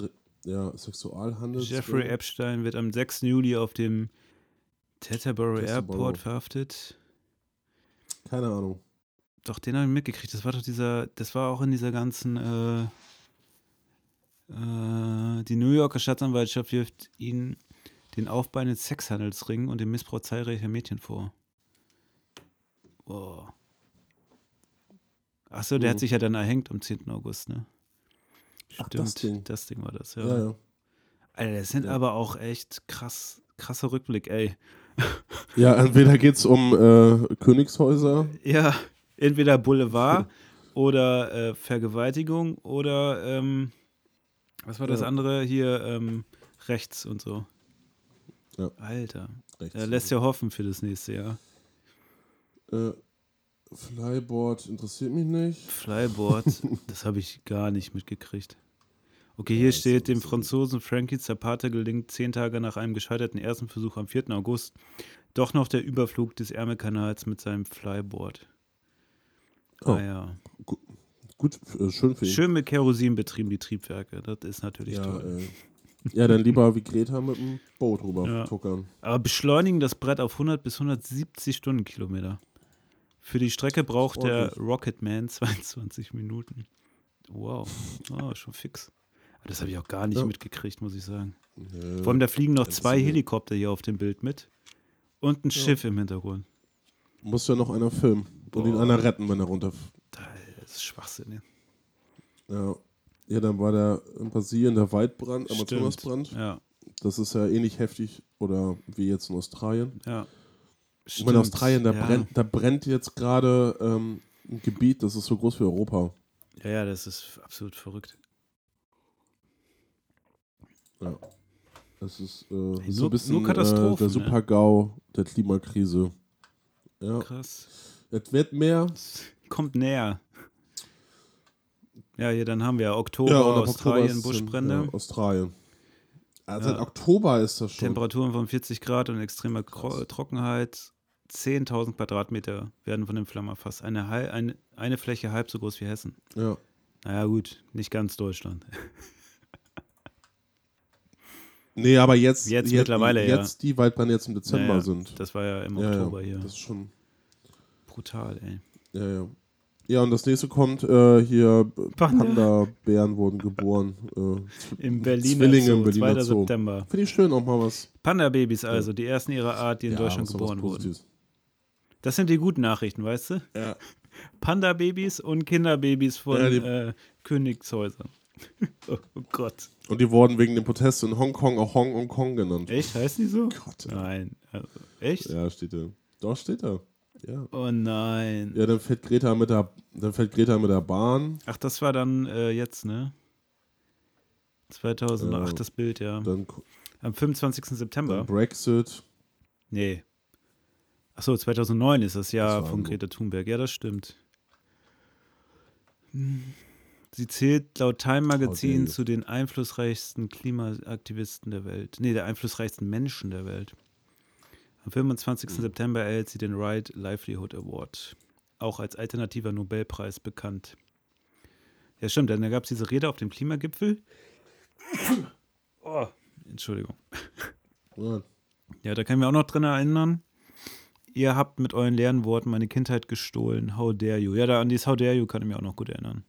Ja, Sexualhandels. Jeffrey Epstein wird am 6. Juli auf dem Teterboro Teterboro. Airport verhaftet. Keine Ahnung. Doch, den habe ich mitgekriegt. Das war doch dieser, das war auch in dieser ganzen, äh, äh, die New Yorker Staatsanwaltschaft wirft ihn den Aufbau eines Sexhandelsring und den Missbrauch zahlreicher Mädchen vor. Boah. Achso, der Mhm. hat sich ja dann erhängt am 10. August, ne? Ach, Stimmt, das Ding. das Ding war das, ja. Ja, ja. Alter, das sind Ja. aber auch echt krass, krasser Rückblick, ey. [laughs] Ja, entweder geht es um äh, Königshäuser. Ja, entweder Boulevard [laughs] oder äh, Vergewaltigung oder ähm, was war das Ja. andere hier ähm, rechts und so. Ja. Alter, Rechts. der lässt ja hoffen für das nächste Jahr. Äh, Flyboard interessiert mich nicht. Flyboard, [laughs] das habe ich gar nicht mitgekriegt. Okay, hier Ja, steht, dem Franzosen Frankie Zapata gelingt zehn Tage nach einem gescheiterten ersten Versuch am 4. August doch noch der Überflug des Ärmelkanals mit seinem Flyboard. Oh. Ah ja. Gut, äh, schön für ihn. Schön mit Kerosin betrieben, die Triebwerke. Das ist natürlich Ja, toll. äh, ja, dann lieber wie Greta mit dem Boot rüber Ja. tuckern. Aber beschleunigen das Brett auf 100 bis 170 Stundenkilometer. Für die Strecke braucht der. Rocketman 22 [laughs] Minuten. Wow, oh, schon fix. Das habe ich auch gar nicht Ja. mitgekriegt, muss ich sagen. Äh, Vor allem, da fliegen noch zwei Helikopter hier auf dem Bild mit. Und ein Ja. Schiff im Hintergrund. muss ja noch einer filmen und ihn Boah. einer retten, wenn er runter. Das ist Schwachsinn. Ja. ja, dann war der in Brasilien der Waldbrand, Amazonasbrand. Ja, Das ist ja ähnlich heftig oder wie jetzt in Australien. ja. Meine, in Australien, da, ja. brennt, da brennt jetzt gerade ähm, ein Gebiet, das ist so groß wie Europa. Ja, ja, das ist absolut verrückt. Ja. Das ist äh, Hey, so ein bisschen äh, der ne? Super-GAU der Klimakrise. Ja, Krass. es wird mehr. Kommt näher. Ja, hier, dann haben wir Oktober, Ja, Australien, Oktober Buschbrände. Ja, Australien. Also Ja. seit Oktober ist das schon. Temperaturen von 40 Grad und extremer Krass. Trockenheit. 10.000 Quadratmeter werden von den Flammen erfasst. Eine, eine, eine Fläche halb so groß wie Hessen. Ja. Naja, gut, nicht ganz Deutschland. [laughs] Nee, aber jetzt, Jetzt mittlerweile, ja. jetzt die Waldbrände jetzt im Dezember Naja, sind. Das war ja im ja, Oktober ja, hier. Das ist schon. Brutal, ey. Ja, ja. Ja, und das nächste kommt äh, hier: Panda. Panda-Bären wurden geboren. Äh, Im Berliner Zwillinge Zoo, im Berliner 2. Zoo. September. Finde ich schön, auch mal was. Panda-Babys also, die ersten ihrer Art, die in ja, Deutschland geboren wurden. Das sind die guten Nachrichten, weißt du? Ja. [laughs] Panda-Babys und Kinderbabys von Ja, die- äh, Königshäusern. [laughs] oh, Gott. Und die wurden wegen dem Protest in Hongkong auch Hong und Kong genannt. Echt? Heißt die so? Gott. Nein. Also, echt? Ja, steht da. Doch, steht da. Ja. Oh nein. Ja, dann fährt Greta mit der, dann fährt Greta mit der Bahn. Ach, das war dann äh, jetzt, ne? 2000, Ja. das Bild, ja. Dann, Am 25. September. Brexit. Nee. Achso, 2009 ist das Jahr Das von Greta Thunberg. Ja, das stimmt. Sie zählt laut Time Magazin Okay. zu den einflussreichsten Klimaaktivisten der Welt. Nee, der einflussreichsten Menschen der Welt. Am 25. Hm. September erhält sie den Right Livelihood Award. Auch als alternativer Nobelpreis bekannt. Ja, stimmt, dann gab es diese Rede auf dem Klimagipfel. [coughs] Oh, Entschuldigung. Ja, da ich mich auch noch drin erinnern. Ihr habt mit euren leeren Worten meine Kindheit gestohlen. How dare you? Ja, da an dieses How dare you kann ich mich auch noch gut erinnern.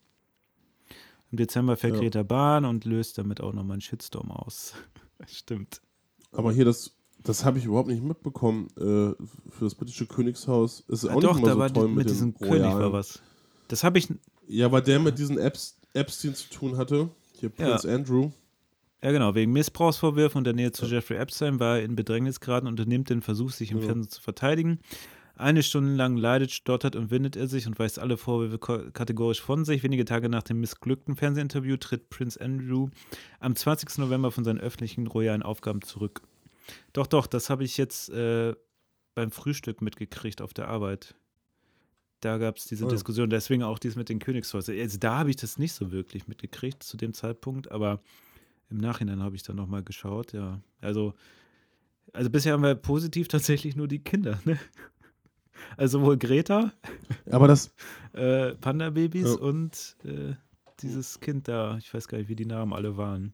Im Dezember fährt Ja. Greta Bahn und löst damit auch nochmal einen Shitstorm aus. [laughs] Stimmt. aber hier, das, das habe ich überhaupt nicht mitbekommen. Äh, für das britische Königshaus ist Ah, auch doch, nicht da so war toll mit, diesem König war Royalen. was. Das habe ich, Ja, weil der mit diesen Epps, Epstein zu tun hatte. Hier Ja. Prince Andrew. Ja genau, wegen Missbrauchsvorwürfen und der Nähe zu Jeffrey Epstein war er in Bedrängnis geraten und unternimmt den Versuch, sich im Ja. Fernsehen zu verteidigen. Eine Stunde lang leidet, stottert und windet er sich und weist alle Vorwürfe kategorisch von sich. Wenige Tage nach dem missglückten Fernsehinterview tritt Prince Andrew am 20. November von seinen öffentlichen royalen Aufgaben zurück. Doch, doch, das habe ich jetzt äh, beim Frühstück mitgekriegt auf der Arbeit. Da gab es diese Oh ja. Diskussion, deswegen auch dies mit den Königshäusern. Also da habe ich das nicht so wirklich mitgekriegt zu dem Zeitpunkt, aber im Nachhinein habe ich dann nochmal geschaut, ja. Also, also bisher haben wir positiv [laughs] tatsächlich nur die Kinder, ne? Also sowohl Greta, Aber das, [laughs] äh, Panda-Babys Ja. und äh, dieses Kind da, ich weiß gar nicht, wie die Namen alle waren.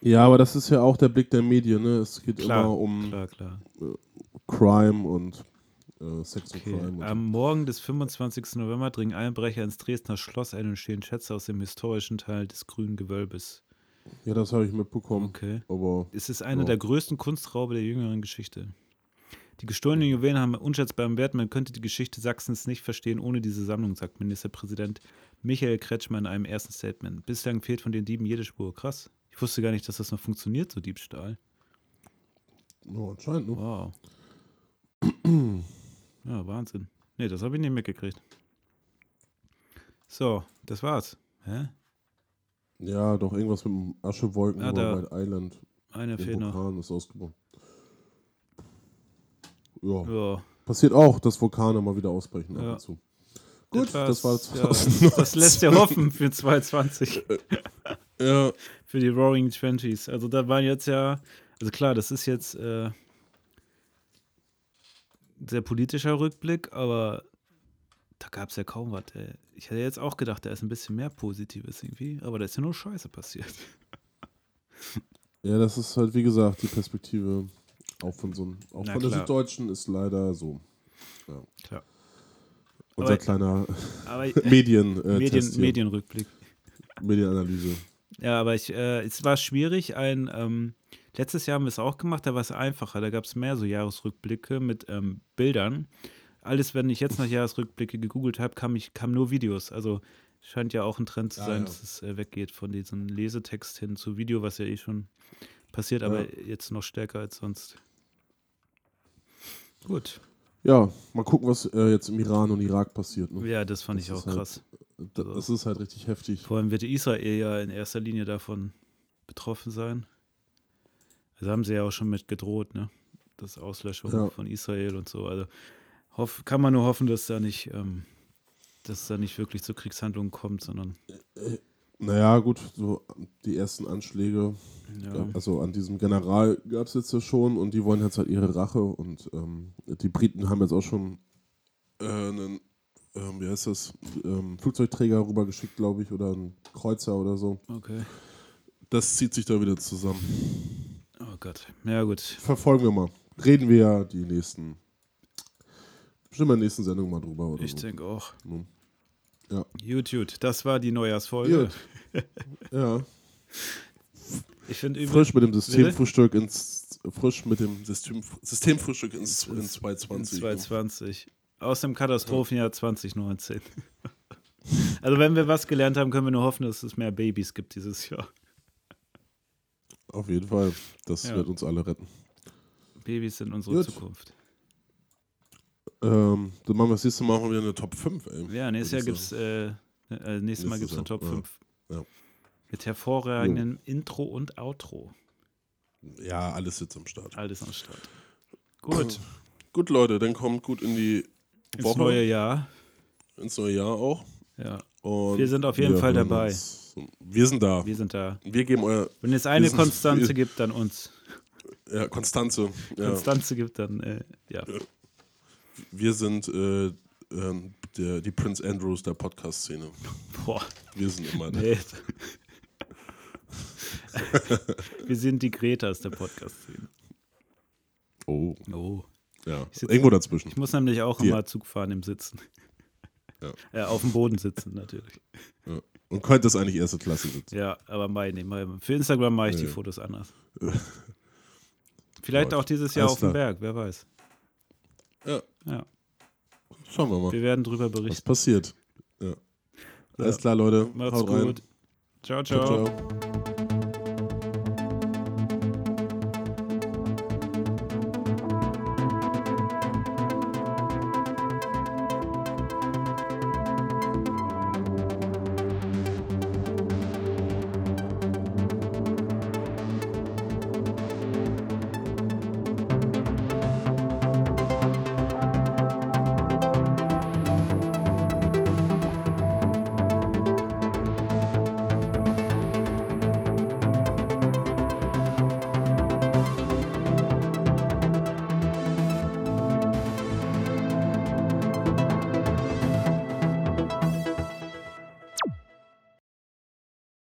ja, aber das ist ja auch der Blick der Medien. Ne? Es geht Klar, immer um Klar, klar. Crime und äh, Sex und Okay. Crime. Und Am Morgen des 25. November dringen Einbrecher ins Dresdner Schloss ein und stehlen Schätze aus dem historischen Teil des grünen Gewölbes. Ja, das habe ich mitbekommen. Okay. Aber Es ist einer Ja. der größten Kunstraube der jüngeren Geschichte. Die gestohlenen Juwelen haben unschätzbaren Wert. Man könnte die Geschichte Sachsens nicht verstehen ohne diese Sammlung, sagt Ministerpräsident Michael Kretschmer in einem ersten Statement. Bislang fehlt von den Dieben jede Spur. Krass. Ich wusste gar nicht, dass das noch funktioniert, so Diebstahl. no, anscheinend. Ne? Wow. Ja, Wahnsinn. Nee, das habe ich nicht mitgekriegt. So, das war's. Hä? Ja, doch irgendwas mit dem Aschewolken Ah, da. White Island. Einer Der fehlt noch. Vulkan ist ausgebrochen. Ja. Ja, Passiert auch, dass Vulkane mal wieder ausbrechen ab Ja. und zu. Gut, das war ja, 2019. Das lässt ja [laughs] hoffen für 2020. Ja, für die Roaring Twenties. Also da waren jetzt ja, also klar, das ist jetzt äh, sehr politischer Rückblick, aber da gab es ja kaum was. Ey. Ich hätte jetzt auch gedacht, da ist ein bisschen mehr Positives irgendwie, aber da ist ja nur Scheiße passiert. [laughs] ja, das ist halt, wie gesagt, die Perspektive auch von so einem, auch Na von der klar. Süddeutschen ist leider so. Klar. Unser Aber- kleiner Aber [laughs] Medien, äh, Medien. Medienrückblick. Medienanalyse. Ja, aber ich, äh, es war schwierig. Ein, ähm, letztes Jahr haben wir es auch gemacht, da war es einfacher. Da gab es mehr so Jahresrückblicke mit ähm, Bildern. Alles, wenn ich jetzt nach Jahresrückblicke gegoogelt habe, kam, ich, kam nur Videos. Also scheint ja auch ein Trend zu Ja, sein, ja. dass es äh, weggeht von diesem Lesetext hin zu Video, was ja eh schon passiert, aber Ja. jetzt noch stärker als sonst. Gut. Ja, mal gucken, was äh, jetzt im Iran und Irak passiert. Ne? Ja, das fand Das ich auch halt- krass. Da- Das ist halt richtig heftig. Vor allem wird Israel ja in erster Linie davon betroffen sein. Also haben sie ja auch schon mit gedroht, ne? Das Auslöschung Ja. von Israel und so. Also hoff, kann man nur hoffen, dass da nicht, ähm, dass da nicht wirklich zu Kriegshandlungen kommt, sondern Naja, gut, so die ersten Anschläge, ja, also an diesem General gab es jetzt ja schon und die wollen jetzt halt ihre Rache und ähm, die Briten haben jetzt auch schon äh, einen, ähm, wie heißt das, ähm, Flugzeugträger rübergeschickt, glaube ich, oder einen Kreuzer oder so. okay. Das zieht sich da wieder zusammen. Oh Gott. Ja, gut. Verfolgen wir mal. Reden wir ja die nächsten, bestimmt in der nächsten Sendung mal drüber. Oder Ich so. denke auch. Ne? Ja. Gut. Das war die Neujahrsfolge. [laughs] Ja, Ich finde frisch mit dem Systemfrühstück ins, frisch mit dem System, Systemfrühstück ins, ins 220. in 2020. aus dem Katastrophenjahr 2019. [laughs] Also wenn wir was gelernt haben, können wir nur hoffen, dass es mehr Babys gibt dieses Jahr. Auf jeden Fall. Das Ja. wird uns alle retten. Babys sind unsere Gut. Zukunft. Ähm, dann machen wir das nächste Mal auch wieder eine Top 5, ey. Ja, nächstes Jahr gibt es äh, äh, nächstes Mal gibt's eine Top ja. 5. Ja. Mit hervorragendem Intro und Outro. Ja, alles jetzt am Start. Alles am Start. Gut, [clears throat] Gut, Leute, dann kommt gut in die ins Woche, neue Jahr. ins neue Jahr auch. Ja, Und Wir sind auf jeden Fall dabei. uns. Wir sind da. wir sind da. Wir geben euer Wenn es eine Konstanze gibt, dann uns. ja, Konstanze. Ja, Konstanze gibt, dann äh, ja. Wir sind äh, ähm, der, die Prince Andrews der Podcast-Szene. Boah, Wir sind immer da. nee. [laughs] wir sind die Gretas der Podcast-Szene. Oh, Oh. ja. Irgendwo dazwischen. Ich muss nämlich auch Hier. immer Zug fahren im Sitzen. Ja. Äh, auf dem Boden sitzen natürlich. Ja. Und könnte das eigentlich erste Klasse sitzen. Ja, aber meine, meine für Instagram mache ich die Nee. Fotos anders. [laughs] Vielleicht auch dieses Jahr Alles auf dem klar. Berg, wer weiß. Ja, schauen wir mal, wir werden drüber was berichten. passiert. Ja. Alles klar, Leute. Macht's Haut rein. gut. Ciao, Ciao, ciao. ciao.